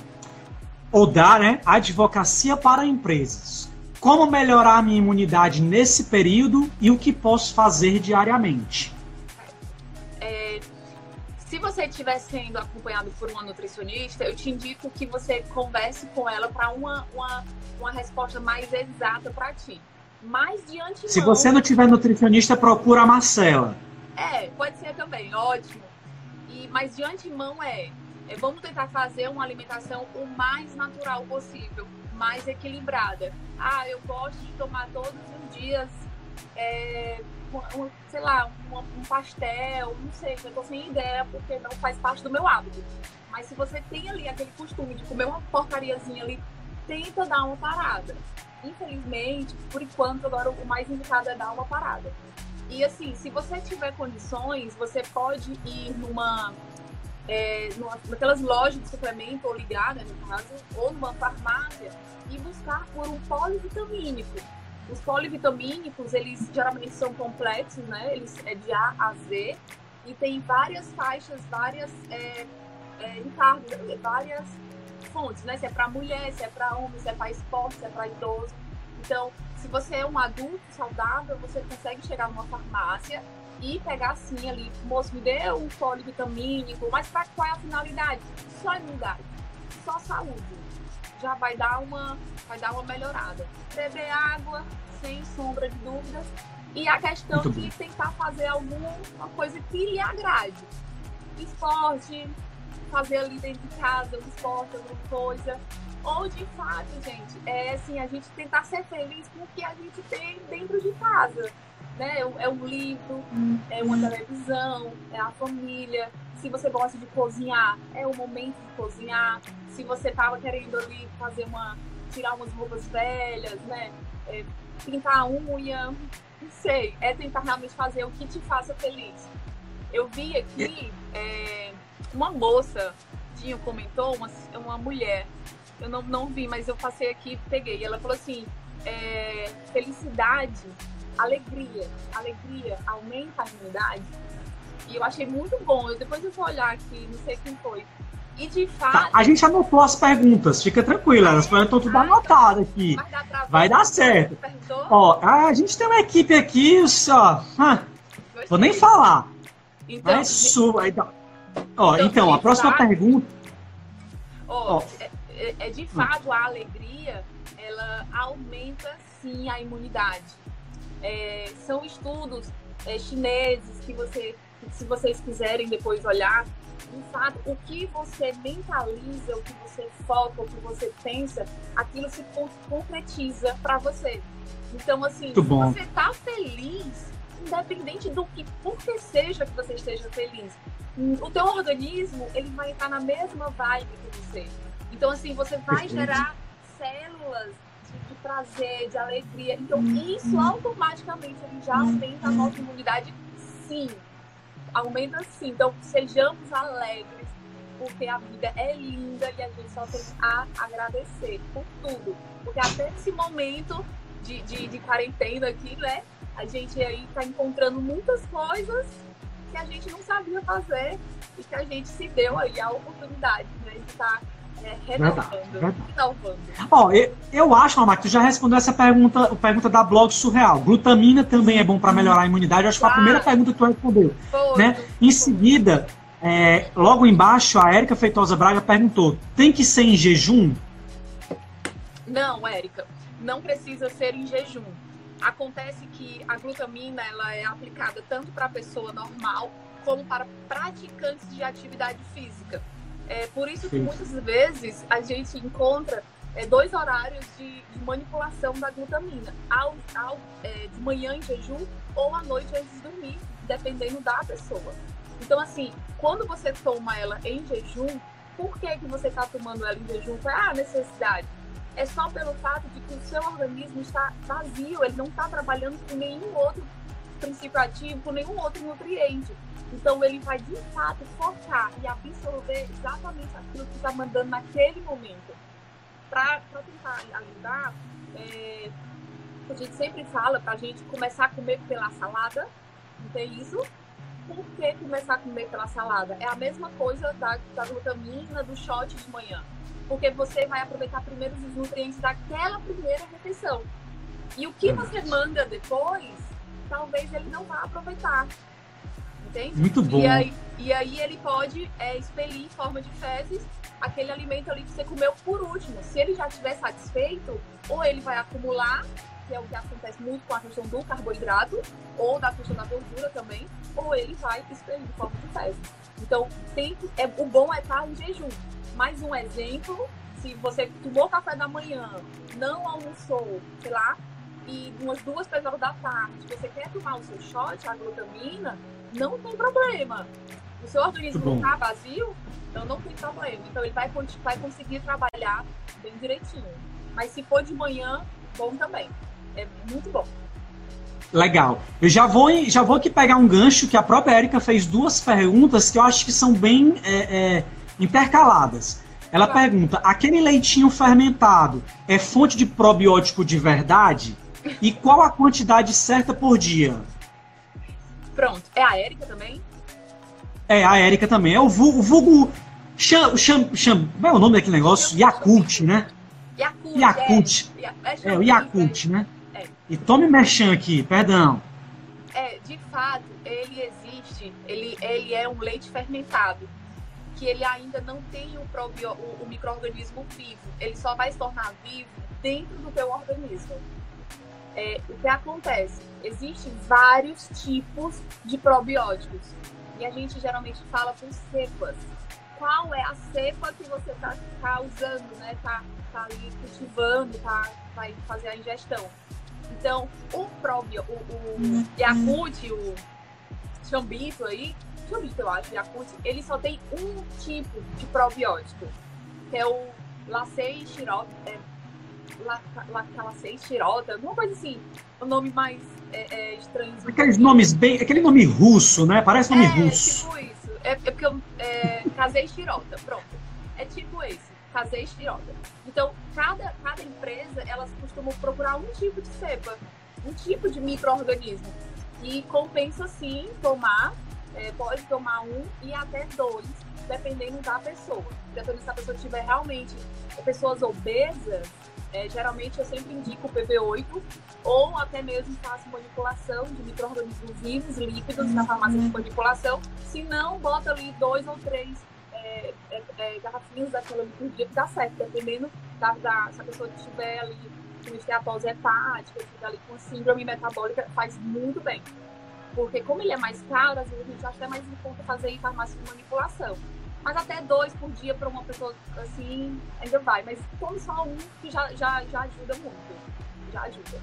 ou da, né? Advocacia para empresas. Como melhorar a minha imunidade nesse período e o que posso fazer diariamente? Se você estiver sendo acompanhado por uma nutricionista, eu te indico que você converse com ela para uma, uma, uma resposta mais exata para ti. Mas de antemão... Se você não tiver nutricionista, procura a Marcela. É, pode ser também, ótimo. E, mas de antemão é, é, vamos tentar fazer uma alimentação o mais natural possível, mais equilibrada. Ah, eu gosto de tomar todos os dias é, um, sei lá, um, um pastel, não sei, eu tô sem ideia porque não faz parte do meu hábito. Mas se você tem ali aquele costume de comer uma porcariazinha ali, tenta dar uma parada. Infelizmente, por enquanto, agora o mais indicado é dar uma parada. E assim, se você tiver condições, você pode ir numa, é, numa naquelas lojas de suplemento ou ligada, no caso, ou numa farmácia e buscar por um polivitamínico os polivitamínicos, eles geralmente são complexos, né? Eles é de A a Z e tem várias faixas, várias é, é, encargos, várias fontes, né? Se é para mulher, se é para homem, se é para esporte, se é para idoso. Então, se você é um adulto saudável, você consegue chegar numa farmácia e pegar assim ali, moço, me dê um polivitamínico, mas para qual é a finalidade? Só imunidade, só saúde. Já vai dar uma, vai dar uma melhorada. Beber água, sem sombra de dúvidas. E a questão de tentar fazer alguma coisa que lhe agrade. Esporte, fazer ali dentro de casa um esporte, alguma coisa. Ou de fato, gente, é assim, a gente tentar ser feliz com o que a gente tem dentro de casa. Né? É um livro, é uma televisão, é a família. Se você gosta de cozinhar, é o momento de cozinhar. Se você estava querendo ali fazer uma. tirar umas roupas velhas, né? É, pintar a unha, não sei, é tentar realmente fazer o que te faça feliz. Eu vi aqui é, uma moça, Dinho comentou, uma, uma mulher, eu não, não vi, mas eu passei aqui peguei. Ela falou assim: é, felicidade, alegria, alegria aumenta a imunidade. E eu achei muito bom. Eu, depois eu vou olhar aqui, não sei quem foi. E de fato. Tá, a gente anotou as perguntas, fica tranquila, as perguntas estão tudo anotadas aqui. Vai dar certo. Ó, a gente tem uma equipe aqui, só. vou nem falar. Então, Mas. Então, ó, então, então a próxima fato, pergunta. Ó, ó. É, é, é, de fato a alegria, ela aumenta sim a imunidade. É, são estudos é, chineses que você, se vocês quiserem depois olhar, de fato, o que você mentaliza, o que você foca, o que você pensa, aquilo se concretiza para você. Então, assim, se você tá feliz, independente do que, por que seja que você esteja feliz, o teu organismo, ele vai estar na mesma vibe que você. Então, assim, você vai gerar células de, de prazer, de alegria. Então, isso automaticamente ele já aumenta a nossa imunidade, sim aumenta sim. Então, sejamos alegres, porque a vida é linda e a gente só tem a agradecer por tudo. Porque até esse momento de, de, de quarentena aqui, né? A gente aí tá encontrando muitas coisas que a gente não sabia fazer e que a gente se deu aí a oportunidade né, de estar tá, é, renovando. Ó, eu, eu acho, Mamá, que tu já respondeu essa pergunta, a pergunta da blog surreal. Glutamina também é bom para melhorar a imunidade. Eu acho que foi a primeira pergunta que tu respondeu. Foi, né? Em seguida, é, logo embaixo, a Érica Feitosa Braga perguntou: tem que ser em jejum? Não, Érica, não precisa ser em jejum. Acontece que a glutamina ela é aplicada tanto para a pessoa normal como para praticantes de atividade física. É por isso que Sim. muitas vezes a gente encontra é, dois horários de, de, manipulação da glutamina, ao, ao é, de manhã em jejum ou à noite antes de dormir, dependendo da pessoa. Então, assim, quando você toma ela em jejum, por que, que você está tomando ela em jejum? Qual é a necessidade? É só pelo fato de que o seu organismo está vazio, ele não está trabalhando com nenhum outro princípio ativo, com nenhum outro nutriente. Então, ele vai de fato focar e absorver exatamente aquilo que está mandando naquele momento. Para tentar ajudar, é, a gente sempre fala para a gente começar a comer pela salada, não tem isso? por que começar a comer pela salada? É a mesma coisa da, da glutamina, do shot de manhã. Porque você vai aproveitar primeiro os nutrientes daquela primeira refeição. E o que você manda depois, talvez ele não vá aproveitar. Entende? Muito bom. E aí, e aí ele pode é, expelir em forma de fezes aquele alimento ali que você comeu por último. Se ele já estiver satisfeito, ou ele vai acumular que é o que acontece muito com a questão do carboidrato, ou da questão da gordura também, ou ele vai expelir de forma de fezes. Então, tem, é, o bom é estar em jejum. Mais um exemplo, se você tomou café da manhã, não almoçou, sei lá, e umas duas, três horas da tarde, você quer tomar o seu shot, a glutamina, não tem problema. O seu organismo está vazio, então não tem problema. Então ele vai, vai conseguir trabalhar bem direitinho. Mas se for de manhã, bom também. É muito bom. Legal. Eu já vou, já vou aqui pegar um gancho que a própria Erika fez duas perguntas que eu acho que são bem é, é, intercaladas. Ela claro. pergunta: aquele leitinho fermentado é fonte de probiótico de verdade? E qual a quantidade certa por dia? Pronto. É a Érica também? É, a Érica também. É o vulgo. O vulgo cham, cham, cham, como é o nome daquele negócio? Yakult, né? Yakult. Yakult. É, é, é o Yakult, né? E tome merchan aqui, perdão. É, de fato, ele existe, ele, ele é um leite fermentado, que ele ainda não tem o, probio, o, o microorganismo vivo. Ele só vai se tornar vivo dentro do teu organismo. É, o que acontece? Existem vários tipos de probióticos. E a gente geralmente fala por cepas. Qual é a cepa que você está tá usando, né? Tá, tá ali cultivando, tá, vai fazer a ingestão. Então, o próprio, o, o uhum. O Chambito aí, Chambito eu acho, Yakult, ele só tem um tipo de probiótico, que é o Lacei Shirota, é, Lacalacei Shirota, alguma coisa assim, o nome mais é, é, estranho. Aqueles nomes bem, aquele nome russo, né? Parece nome é, russo. tipo isso. É, é porque eu, é, casei Shirota, pronto. É tipo esse fazer estirosa. Então, cada, cada empresa, elas costumam procurar um tipo de cepa, um tipo de microorganismo. E compensa sim tomar, é, pode tomar um e até dois, dependendo da pessoa. Dependendo se a pessoa tiver realmente pessoas obesas, é, geralmente eu sempre indico o PB8 ou até mesmo faço manipulação de micro-organismos vivos, líquidos na farmácia de manipulação. Se não, bota ali dois ou três é, é, é, garrafinhas daquela liturgia que dá certo, dependendo da, da, se a pessoa estiver ali com esteatose hepática, estiver ali com síndrome metabólica, faz muito bem. Porque como ele é mais caro, às vezes a gente acha até mais em conta fazer em farmácia de manipulação. Mas até dois por dia para uma pessoa assim, ainda vai. Mas tome só um que já, já, já ajuda muito. Já ajuda.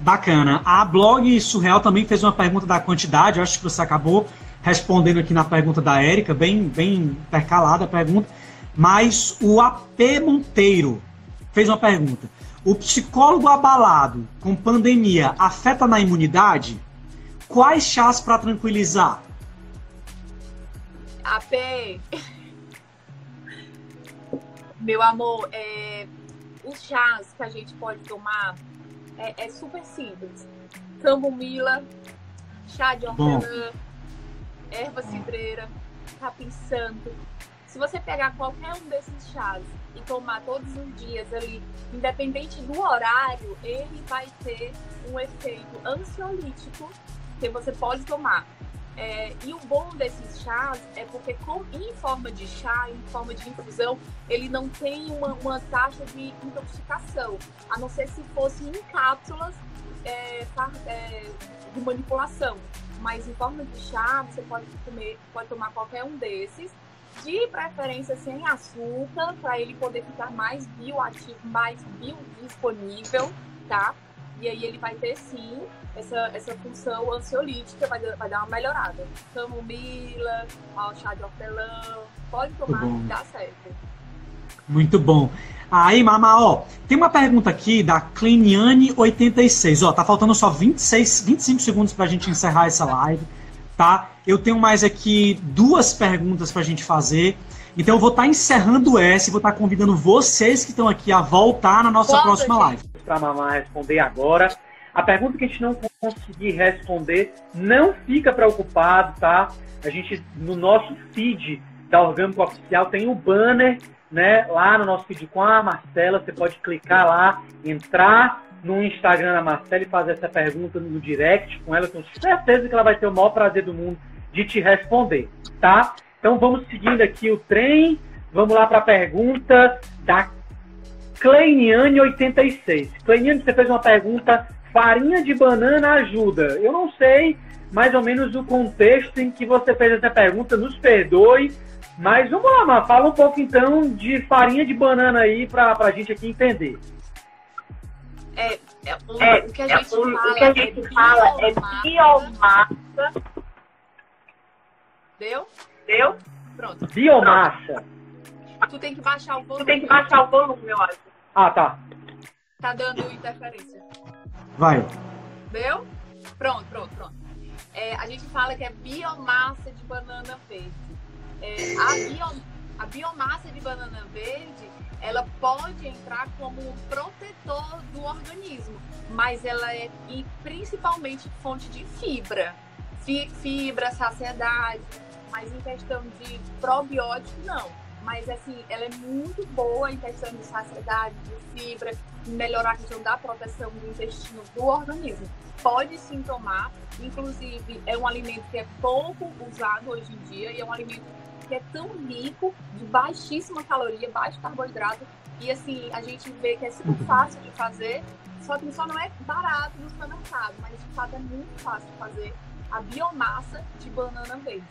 Bacana. A blog Surreal também fez uma pergunta da quantidade, eu acho que você acabou respondendo aqui na pergunta da Érica, bem, bem intercalada a pergunta, mas o AP Monteiro fez uma pergunta. O psicólogo abalado com pandemia afeta na imunidade? Quais chás para tranquilizar? AP. Meu amor, é, os chás que a gente pode tomar é, é super simples. Camomila, chá de hortelã, erva cidreira, capim santo. Se você pegar qualquer um desses chás e tomar todos os dias ali, independente do horário, ele vai ter um efeito ansiolítico que você pode tomar. É, e o bom desses chás é porque, com, em forma de chá, em forma de infusão, ele não tem uma, uma taxa de intoxicação, a não ser se fosse em cápsulas é, é, de manipulação. Mas em forma de chá, você pode comer, pode tomar qualquer um desses de preferência sem açúcar, para ele poder ficar mais bioativo, mais biodisponível, tá? E aí ele vai ter sim essa, essa função ansiolítica, vai, vai dar uma melhorada. Camomila, ao chá de hortelã, pode tomar que dá certo. Muito bom. Aí, Mama, ó, tem uma pergunta aqui da Cliniane86. Ó, tá faltando só 26, 25 segundos pra gente encerrar essa live tá? Eu tenho mais aqui duas perguntas para a gente fazer. Então eu vou estar tá encerrando essa e vou estar tá convidando vocês que estão aqui a voltar na nossa próxima gente. live. Para a Mamá responder agora. A pergunta que a gente não conseguir responder, não fica preocupado, tá? A gente, no nosso feed da Orgânico Oficial, tem um banner, né? Lá no nosso feed com a Marcela, você pode clicar lá, entrar no Instagram da Marcela e fazer essa pergunta no direct com ela. Tenho certeza que ela vai ter o maior prazer do mundo de te responder, tá? Então vamos seguindo aqui o trem. Vamos lá para a pergunta da Kleiniane86. Kleiniane, você fez uma pergunta: farinha de banana ajuda? Eu não sei mais ou menos o contexto em que você fez essa pergunta, nos perdoe. Mas vamos lá, Mar, fala um pouco então de farinha de banana aí para a gente aqui entender. É, é, o, é, o que a gente, é, fala, que a gente é fala é biomassa. Deu? Deu? Pronto. Biomassa. Tu tem que baixar o volume. Tu tem que baixar o volume, eu acho. Ah, tá. Tá dando interferência. Vai. Deu? Pronto, pronto, pronto. É, a gente fala que é biomassa de banana verde. É, a, bio, a biomassa de banana verde ela pode entrar como protetor do organismo, mas ela é e principalmente fonte de fibra, fibra, saciedade, mas em questão de probiótico não. Mas assim, ela é muito boa em questão de saciedade, de fibra, melhorar a questão da proteção do intestino do organismo. Pode sim tomar, inclusive é um alimento que é pouco usado hoje em dia e é um alimento que é tão rico, de baixíssima caloria, baixo carboidrato, e assim, a gente vê que é super fácil de fazer, só que só não é barato no supermercado, mas de fato é muito fácil de fazer a biomassa de banana verde.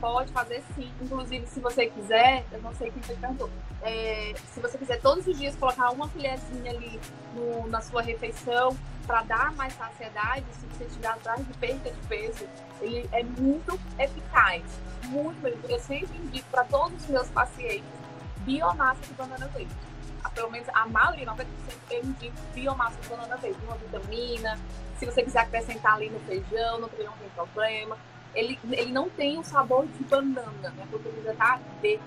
Pode fazer sim, inclusive se você quiser, eu não sei quem você perguntou, é, se você quiser todos os dias colocar uma colherzinha ali no, na sua refeição para dar mais saciedade, se você estiver atrás de perda de peso, ele é muito eficaz muito. Eu sempre indico para todos os meus pacientes biomassa de banana verde. Pelo menos a maioria, 90%, eu indico biomassa de banana verde. Uma vitamina, se você quiser acrescentar ali no feijão, no feijão não tem problema. Ele, ele não tem o sabor de banana, né? Porque ele já tá verde,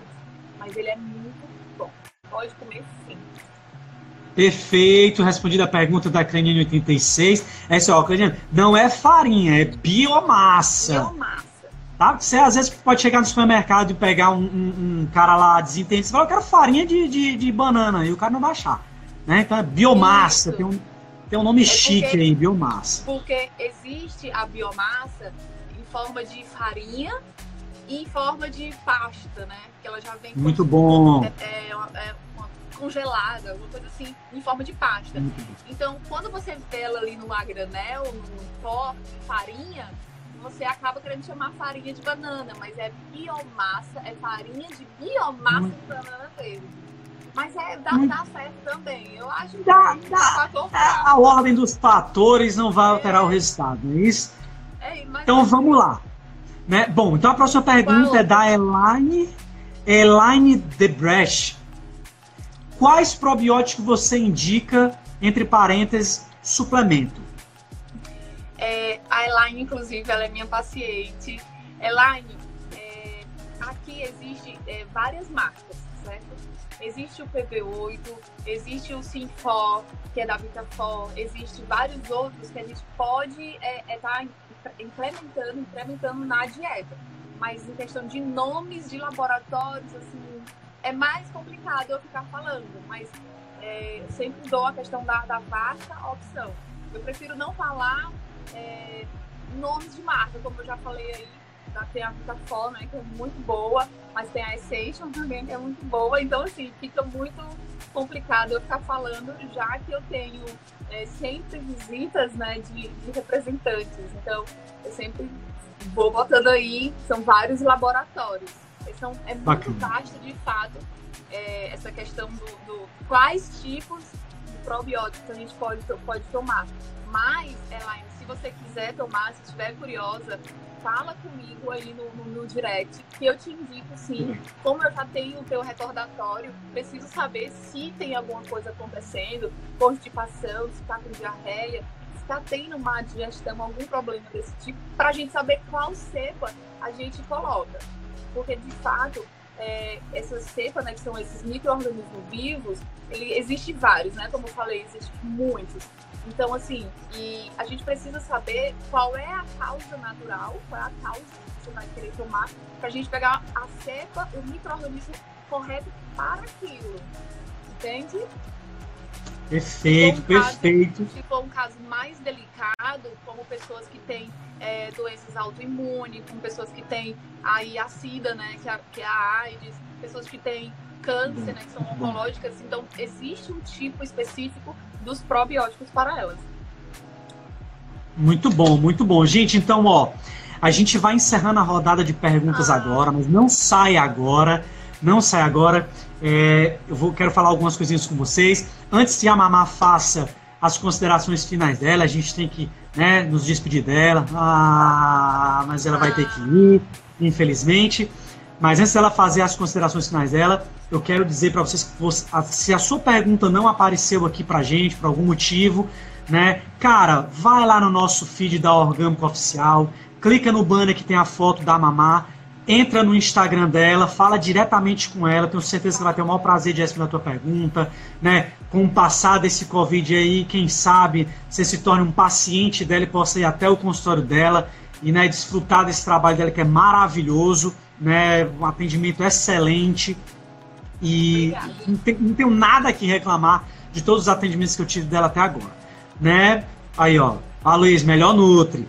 mas ele é muito bom. Pode comer sim. Perfeito, respondida a pergunta da Crenine 86. Essa, ó, Crenine, não é farinha, é biomassa. Biomassa. Tá? Você às vezes pode chegar no supermercado e pegar um, um, um cara lá desentendido e falar, eu quero farinha de, de, de, banana, e o cara não vai achar. Né? Então é biomassa, tem um, tem um nome é chique porque, aí, biomassa. Porque existe a biomassa forma de farinha e em forma de pasta, né? Que ela já vem Muito bom. É, é, é uma congelada, alguma coisa assim, em forma de pasta. Então, quando você vê ela ali no agranel, no pó, farinha, você acaba querendo chamar farinha de banana, mas é biomassa, é farinha de biomassa de banana verde. Mas é, dá, dá certo também. Eu acho que dá, dá. A ordem dos fatores não vai alterar é. o resultado, não é isso? Então vamos lá. Né? Bom, então a próxima pergunta Qual? é da Elaine, Elaine Debrecht. Quais probióticos você indica, entre parênteses, suplemento? É, a Elaine, inclusive, ela é minha paciente. Elaine, é, aqui existe é, várias marcas, certo? Existe o PB8, existe o Sinfor, que é da Vitafor, existe vários outros que a gente pode estar é, é tá implementando, implementando na dieta. mas em questão de nomes de laboratórios, assim, é mais complicado eu ficar falando, mas é, sempre dou a questão da, da vasta opção. Eu prefiro não falar é, nomes de marca, como eu já falei aí, tem a Vitafol, né, que é muito boa, mas tem a Essential também, que é muito boa. Então, assim, fica muito complicado eu ficar falando, já que eu tenho é, sempre visitas, né, de, de representantes. Então, eu sempre vou botando aí, são vários laboratórios. São, é muito Bacana. vasto, de fato, é, essa questão do, do, quais tipos de probióticos a gente pode, pode tomar. Mas, Elaine, se você quiser tomar, se estiver curiosa, fala comigo aí no, no, no, direct, que eu te indico sim. Como eu já tenho o teu recordatório, preciso saber se tem alguma coisa acontecendo, constipação, se está com diarreia, se está tendo má digestão, algum problema desse tipo, para a gente saber qual cepa a gente coloca. Porque, de fato, é, essas cepas, né, que são esses micro-organismos vivos, ele, existe vários, né? Como eu falei, existem muitos. Então, assim, e a gente precisa saber qual é a causa natural, qual é a causa que você vai querer tomar, para a gente pegar a cepa, o microorganismo correto para aquilo. Entende? Perfeito, um perfeito. se for um caso mais delicado, como pessoas que têm é, doenças autoimunes, como pessoas que têm aí a SIDA, né, que é, que é a AIDS, pessoas que têm câncer, né, que são oncológicas, então existe um tipo específico dos probióticos para elas. Muito bom, muito bom. Gente, então, ó, a gente vai encerrando a rodada de perguntas ah. agora, mas não sai agora, não sai agora. É, eu vou, quero falar algumas coisinhas com vocês. Antes que a Mamá faça as considerações finais dela, a gente tem que né, nos despedir dela. Ah, mas ela vai ter que ir, infelizmente. Mas antes dela fazer as considerações finais dela, eu quero dizer para vocês que se a sua pergunta não apareceu aqui para gente por algum motivo, né, cara, vai lá no nosso feed da Orgânico Oficial, clica no banner que tem a foto da Mamá, entra no Instagram dela, fala diretamente com ela, tenho certeza que vai ter o maior prazer de responder a tua pergunta, né? Com o passar desse Covid aí, quem sabe você se torne um paciente dela e possa ir até o consultório dela e né, desfrutar desse trabalho dela que é maravilhoso, né? Um atendimento excelente. E não, tem, não, tenho nada que reclamar de todos os atendimentos que eu tive dela até agora. Né? Aí, ó. A Luiz, melhor Nutri.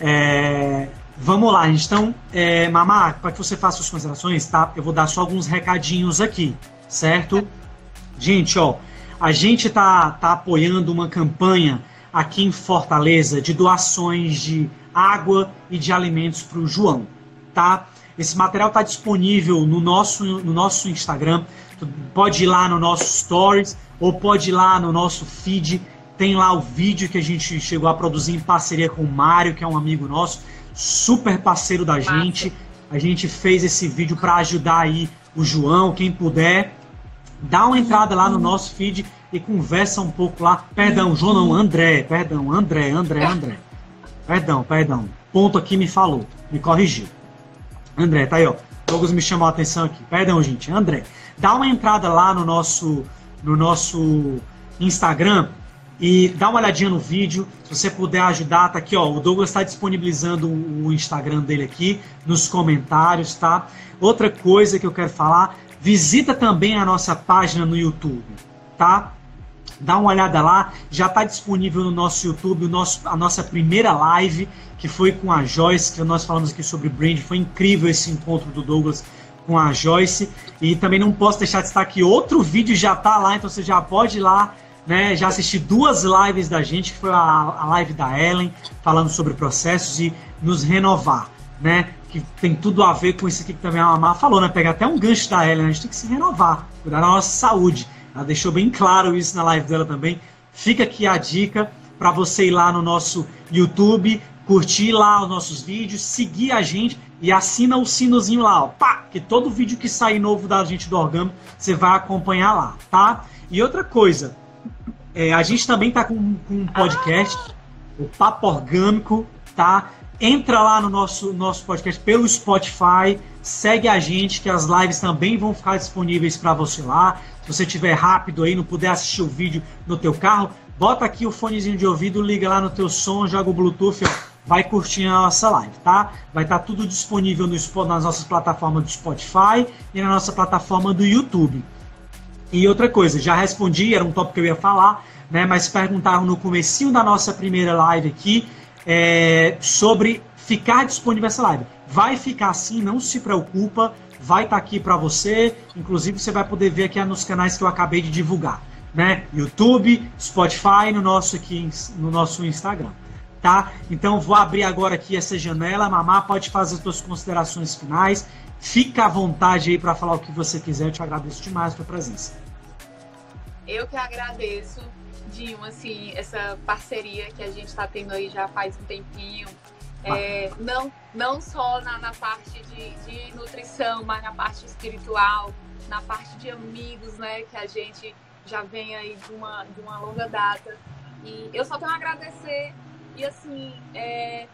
É, vamos lá, então, é, Mamá, para que você faça suas considerações, tá? Eu vou dar só alguns recadinhos aqui, certo? Gente, ó, a gente tá, tá apoiando uma campanha aqui em Fortaleza de doações de água e de alimentos para o João, tá? Esse material está disponível no nosso, no nosso Instagram. Pode ir lá no nosso Stories ou pode ir lá no nosso feed. Tem lá o vídeo que a gente chegou a produzir em parceria com o Mário, que é um amigo nosso, super parceiro da gente. A gente fez esse vídeo para ajudar aí o João, quem puder. Dá uma entrada lá no nosso feed e conversa um pouco lá. Perdão, João não, André, perdão, André, André, André. Perdão, perdão. Ponto aqui me falou, me corrigiu. André, tá aí, ó. Douglas me chamou a atenção aqui. Perdão, gente. André, dá uma entrada lá no nosso, no nosso Instagram e dá uma olhadinha no vídeo. Se você puder ajudar, tá aqui, ó. O Douglas está disponibilizando o Instagram dele aqui nos comentários, tá? Outra coisa que eu quero falar, visita também a nossa página no YouTube, tá? Dá uma olhada lá, já está disponível no nosso YouTube nosso, a nossa primeira live, que foi com a Joyce, que nós falamos aqui sobre brand. Foi incrível esse encontro do Douglas com a Joyce. E também não posso deixar de estar aqui, outro vídeo já está lá, então você já pode ir lá, né? Já assistir duas lives da gente, que foi a, a live da Ellen, falando sobre processos e nos renovar, né? Que tem tudo a ver com isso aqui que também a Mamá falou, né? Pegar até um gancho da Ellen, a gente tem que se renovar, cuidar da nossa saúde. Ela deixou bem claro isso na live dela também. Fica aqui a dica para você ir lá no nosso YouTube, curtir lá os nossos vídeos, seguir a gente e assina o sinozinho lá, ó, pá, que todo vídeo que sair novo da gente do Orgânico, você vai acompanhar lá, tá? E outra coisa, é, a gente também tá com, com um podcast, o Papo Orgânico, tá? Entra lá no nosso, nosso podcast pelo Spotify, segue a gente, que as lives também vão ficar disponíveis para você lá. Se você tiver rápido aí, não puder assistir o vídeo no teu carro, bota aqui o fonezinho de ouvido, liga lá no teu som, joga o Bluetooth, ó, vai curtir a nossa live, tá? Vai estar tá tudo disponível no, nas nossas plataformas do Spotify e na nossa plataforma do YouTube. E outra coisa, já respondi, era um tópico que eu ia falar, né? Mas perguntaram no comecinho da nossa primeira live aqui é, sobre ficar disponível essa live. Vai ficar assim, não se preocupa, vai estar tá aqui para você. Inclusive você vai poder ver aqui nos canais que eu acabei de divulgar, né? YouTube, Spotify, no nosso aqui no nosso Instagram tá? Então vou abrir agora aqui essa janela. Mamá, pode fazer as suas considerações finais. Fica à vontade aí para falar o que você quiser. Eu te agradeço demais pela presença. Eu que agradeço, Dinho, assim, essa parceria que a gente está tendo aí já faz um tempinho. É, não, não só na, na parte de, de nutrição, mas na parte espiritual, na parte de amigos, né? Que a gente já vem aí de uma, de uma longa data. E eu só tenho a agradecer e assim, é,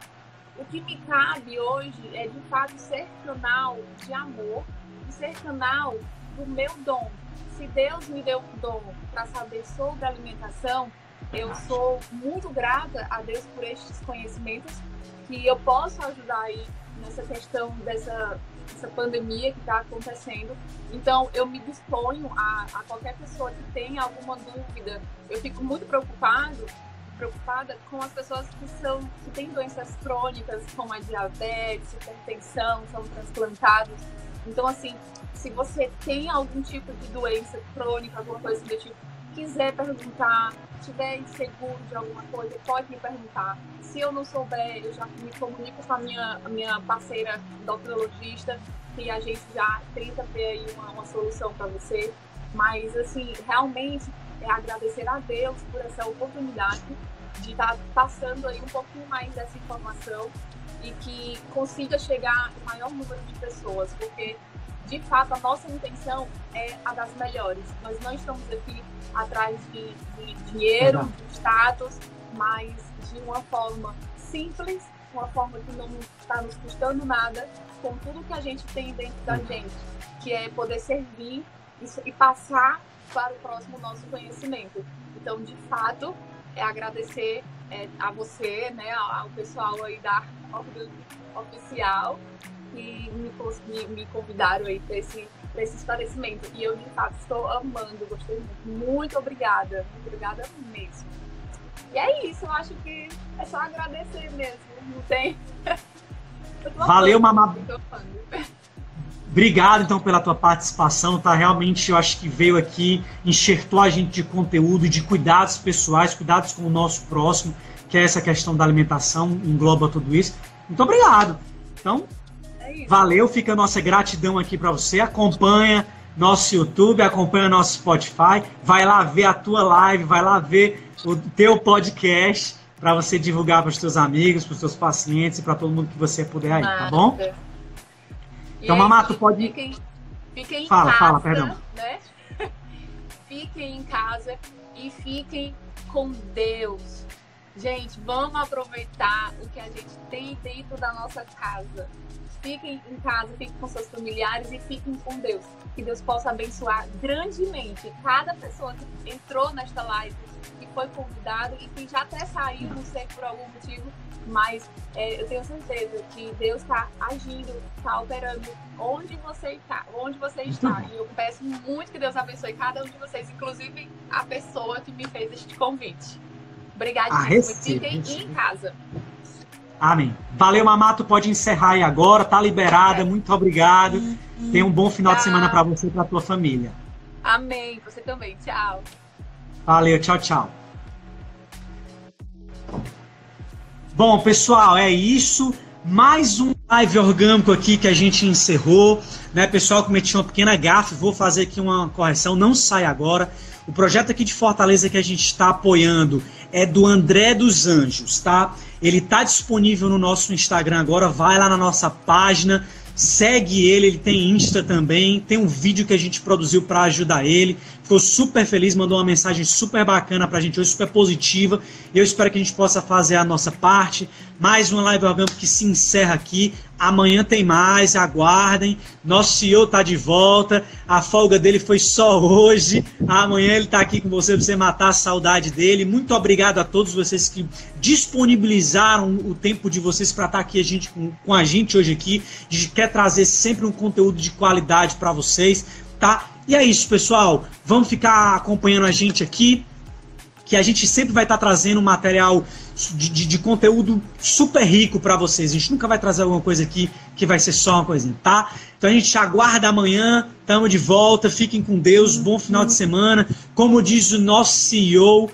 o que me cabe hoje é de fato ser canal de amor ser canal do meu dom. Se Deus me deu um dom para saber sobre alimentação, eu sou muito grata a Deus por estes conhecimentos que eu posso ajudar aí nessa questão dessa, dessa pandemia que está acontecendo. Então, eu me disponho a, a qualquer pessoa que tenha alguma dúvida. Eu fico muito preocupado preocupada com as pessoas que são que têm doenças crônicas, como a diabetes, hipertensão, são transplantados. Então, assim, se você tem algum tipo de doença crônica, alguma coisa do tipo, quiser perguntar, tiver inseguro de alguma coisa, pode me perguntar. Se eu não souber, eu já me comunico com a minha, a minha parceira endocrinologista, que a gente já tenta ver aí uma, uma solução para você. Mas, assim, realmente é agradecer a Deus por essa oportunidade de estar tá passando aí um pouquinho mais dessa informação e que consiga chegar ao maior número de pessoas, porque de fato a nossa intenção é a das melhores. Nós não estamos aqui atrás de, de dinheiro, de status, mas de uma forma simples, uma forma que não está nos custando nada, com tudo que a gente tem dentro da gente, que é poder servir e passar para o próximo nosso conhecimento. Então, de fato, é agradecer é, a você, né, ao pessoal aí da Oficial que me, me, me convidaram aí para esse, esse esclarecimento. E eu, de fato, estou amando, gostei muito. Muito obrigada, muito obrigada mesmo. E é isso, eu acho que é só agradecer mesmo, não tem... <laughs> Valeu, Mamá. Obrigado, então, pela tua participação, tá? Realmente, eu acho que veio aqui, enxertou a gente de conteúdo, de cuidados pessoais, cuidados com o nosso próximo, que é essa questão da alimentação, engloba tudo isso. Muito obrigado. Então, é valeu, fica a nossa gratidão aqui para você. Acompanha nosso YouTube, acompanha nosso Spotify, vai lá ver a tua live, vai lá ver o teu podcast para você divulgar para os teus amigos, para os teus pacientes e para todo mundo que você puder aí, tá bom? Então, Mamato, pode. Fiquem, fiquem fala, em casa, fala, perdão. Né? <laughs> fiquem em casa e fiquem com Deus. Gente, vamos aproveitar o que a gente tem dentro da nossa casa. Fiquem em casa, fiquem com seus familiares e fiquem com Deus. Que Deus possa abençoar grandemente cada pessoa que entrou nesta live, que foi convidado e que já até saiu, não sei por algum motivo, mas é, eu tenho certeza que Deus está agindo, está operando onde você está, onde você está. <laughs> E eu peço muito que Deus abençoe cada um de vocês, inclusive a pessoa que me fez este convite. Obrigada. Fiquem em casa. Amém. Valeu, Mamato. Pode encerrar aí agora. Tá liberada. Muito obrigado. Tenha um bom final tchau. de semana para você e para tua família. Amém. Você também. Tchau. Valeu. Tchau, tchau. Bom, pessoal, é isso. Mais um live orgânico aqui que a gente encerrou. Né, pessoal, cometi uma pequena gafe, vou fazer aqui uma correção, não sai agora. O projeto aqui de Fortaleza que a gente está apoiando é do André dos Anjos, tá? Ele está disponível no nosso Instagram agora, vai lá na nossa página, segue ele, ele tem Insta também, tem um vídeo que a gente produziu para ajudar ele. ficou super feliz, mandou uma mensagem super bacana pra gente hoje, super positiva. Eu espero que a gente possa fazer a nossa parte. Mais uma live orgânica que se encerra aqui. Amanhã tem mais, aguardem. Nosso CEO tá de volta. A folga dele foi só hoje. Amanhã ele tá aqui com você para você matar a saudade dele. Muito obrigado a todos vocês que disponibilizaram o tempo de vocês para estar tá aqui a gente, com, com a gente hoje aqui. A gente quer trazer sempre um conteúdo de qualidade para vocês, tá? E é isso, pessoal. Vamos ficar acompanhando a gente aqui que a gente sempre vai estar tá trazendo material de, de, de, conteúdo super rico para vocês. A gente nunca vai trazer alguma coisa aqui que vai ser só uma coisinha, tá? Então a gente aguarda amanhã, tamo de volta, fiquem com Deus, bom final de semana. Como diz o nosso CEO,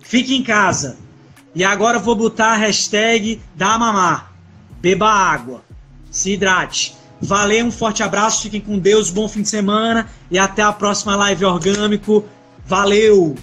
fique em casa. E agora eu vou botar a hashtag da mamar. Beba água. Se hidrate. Valeu, um forte abraço, fiquem com Deus, bom fim de semana e até a próxima live orgânico. Valeu!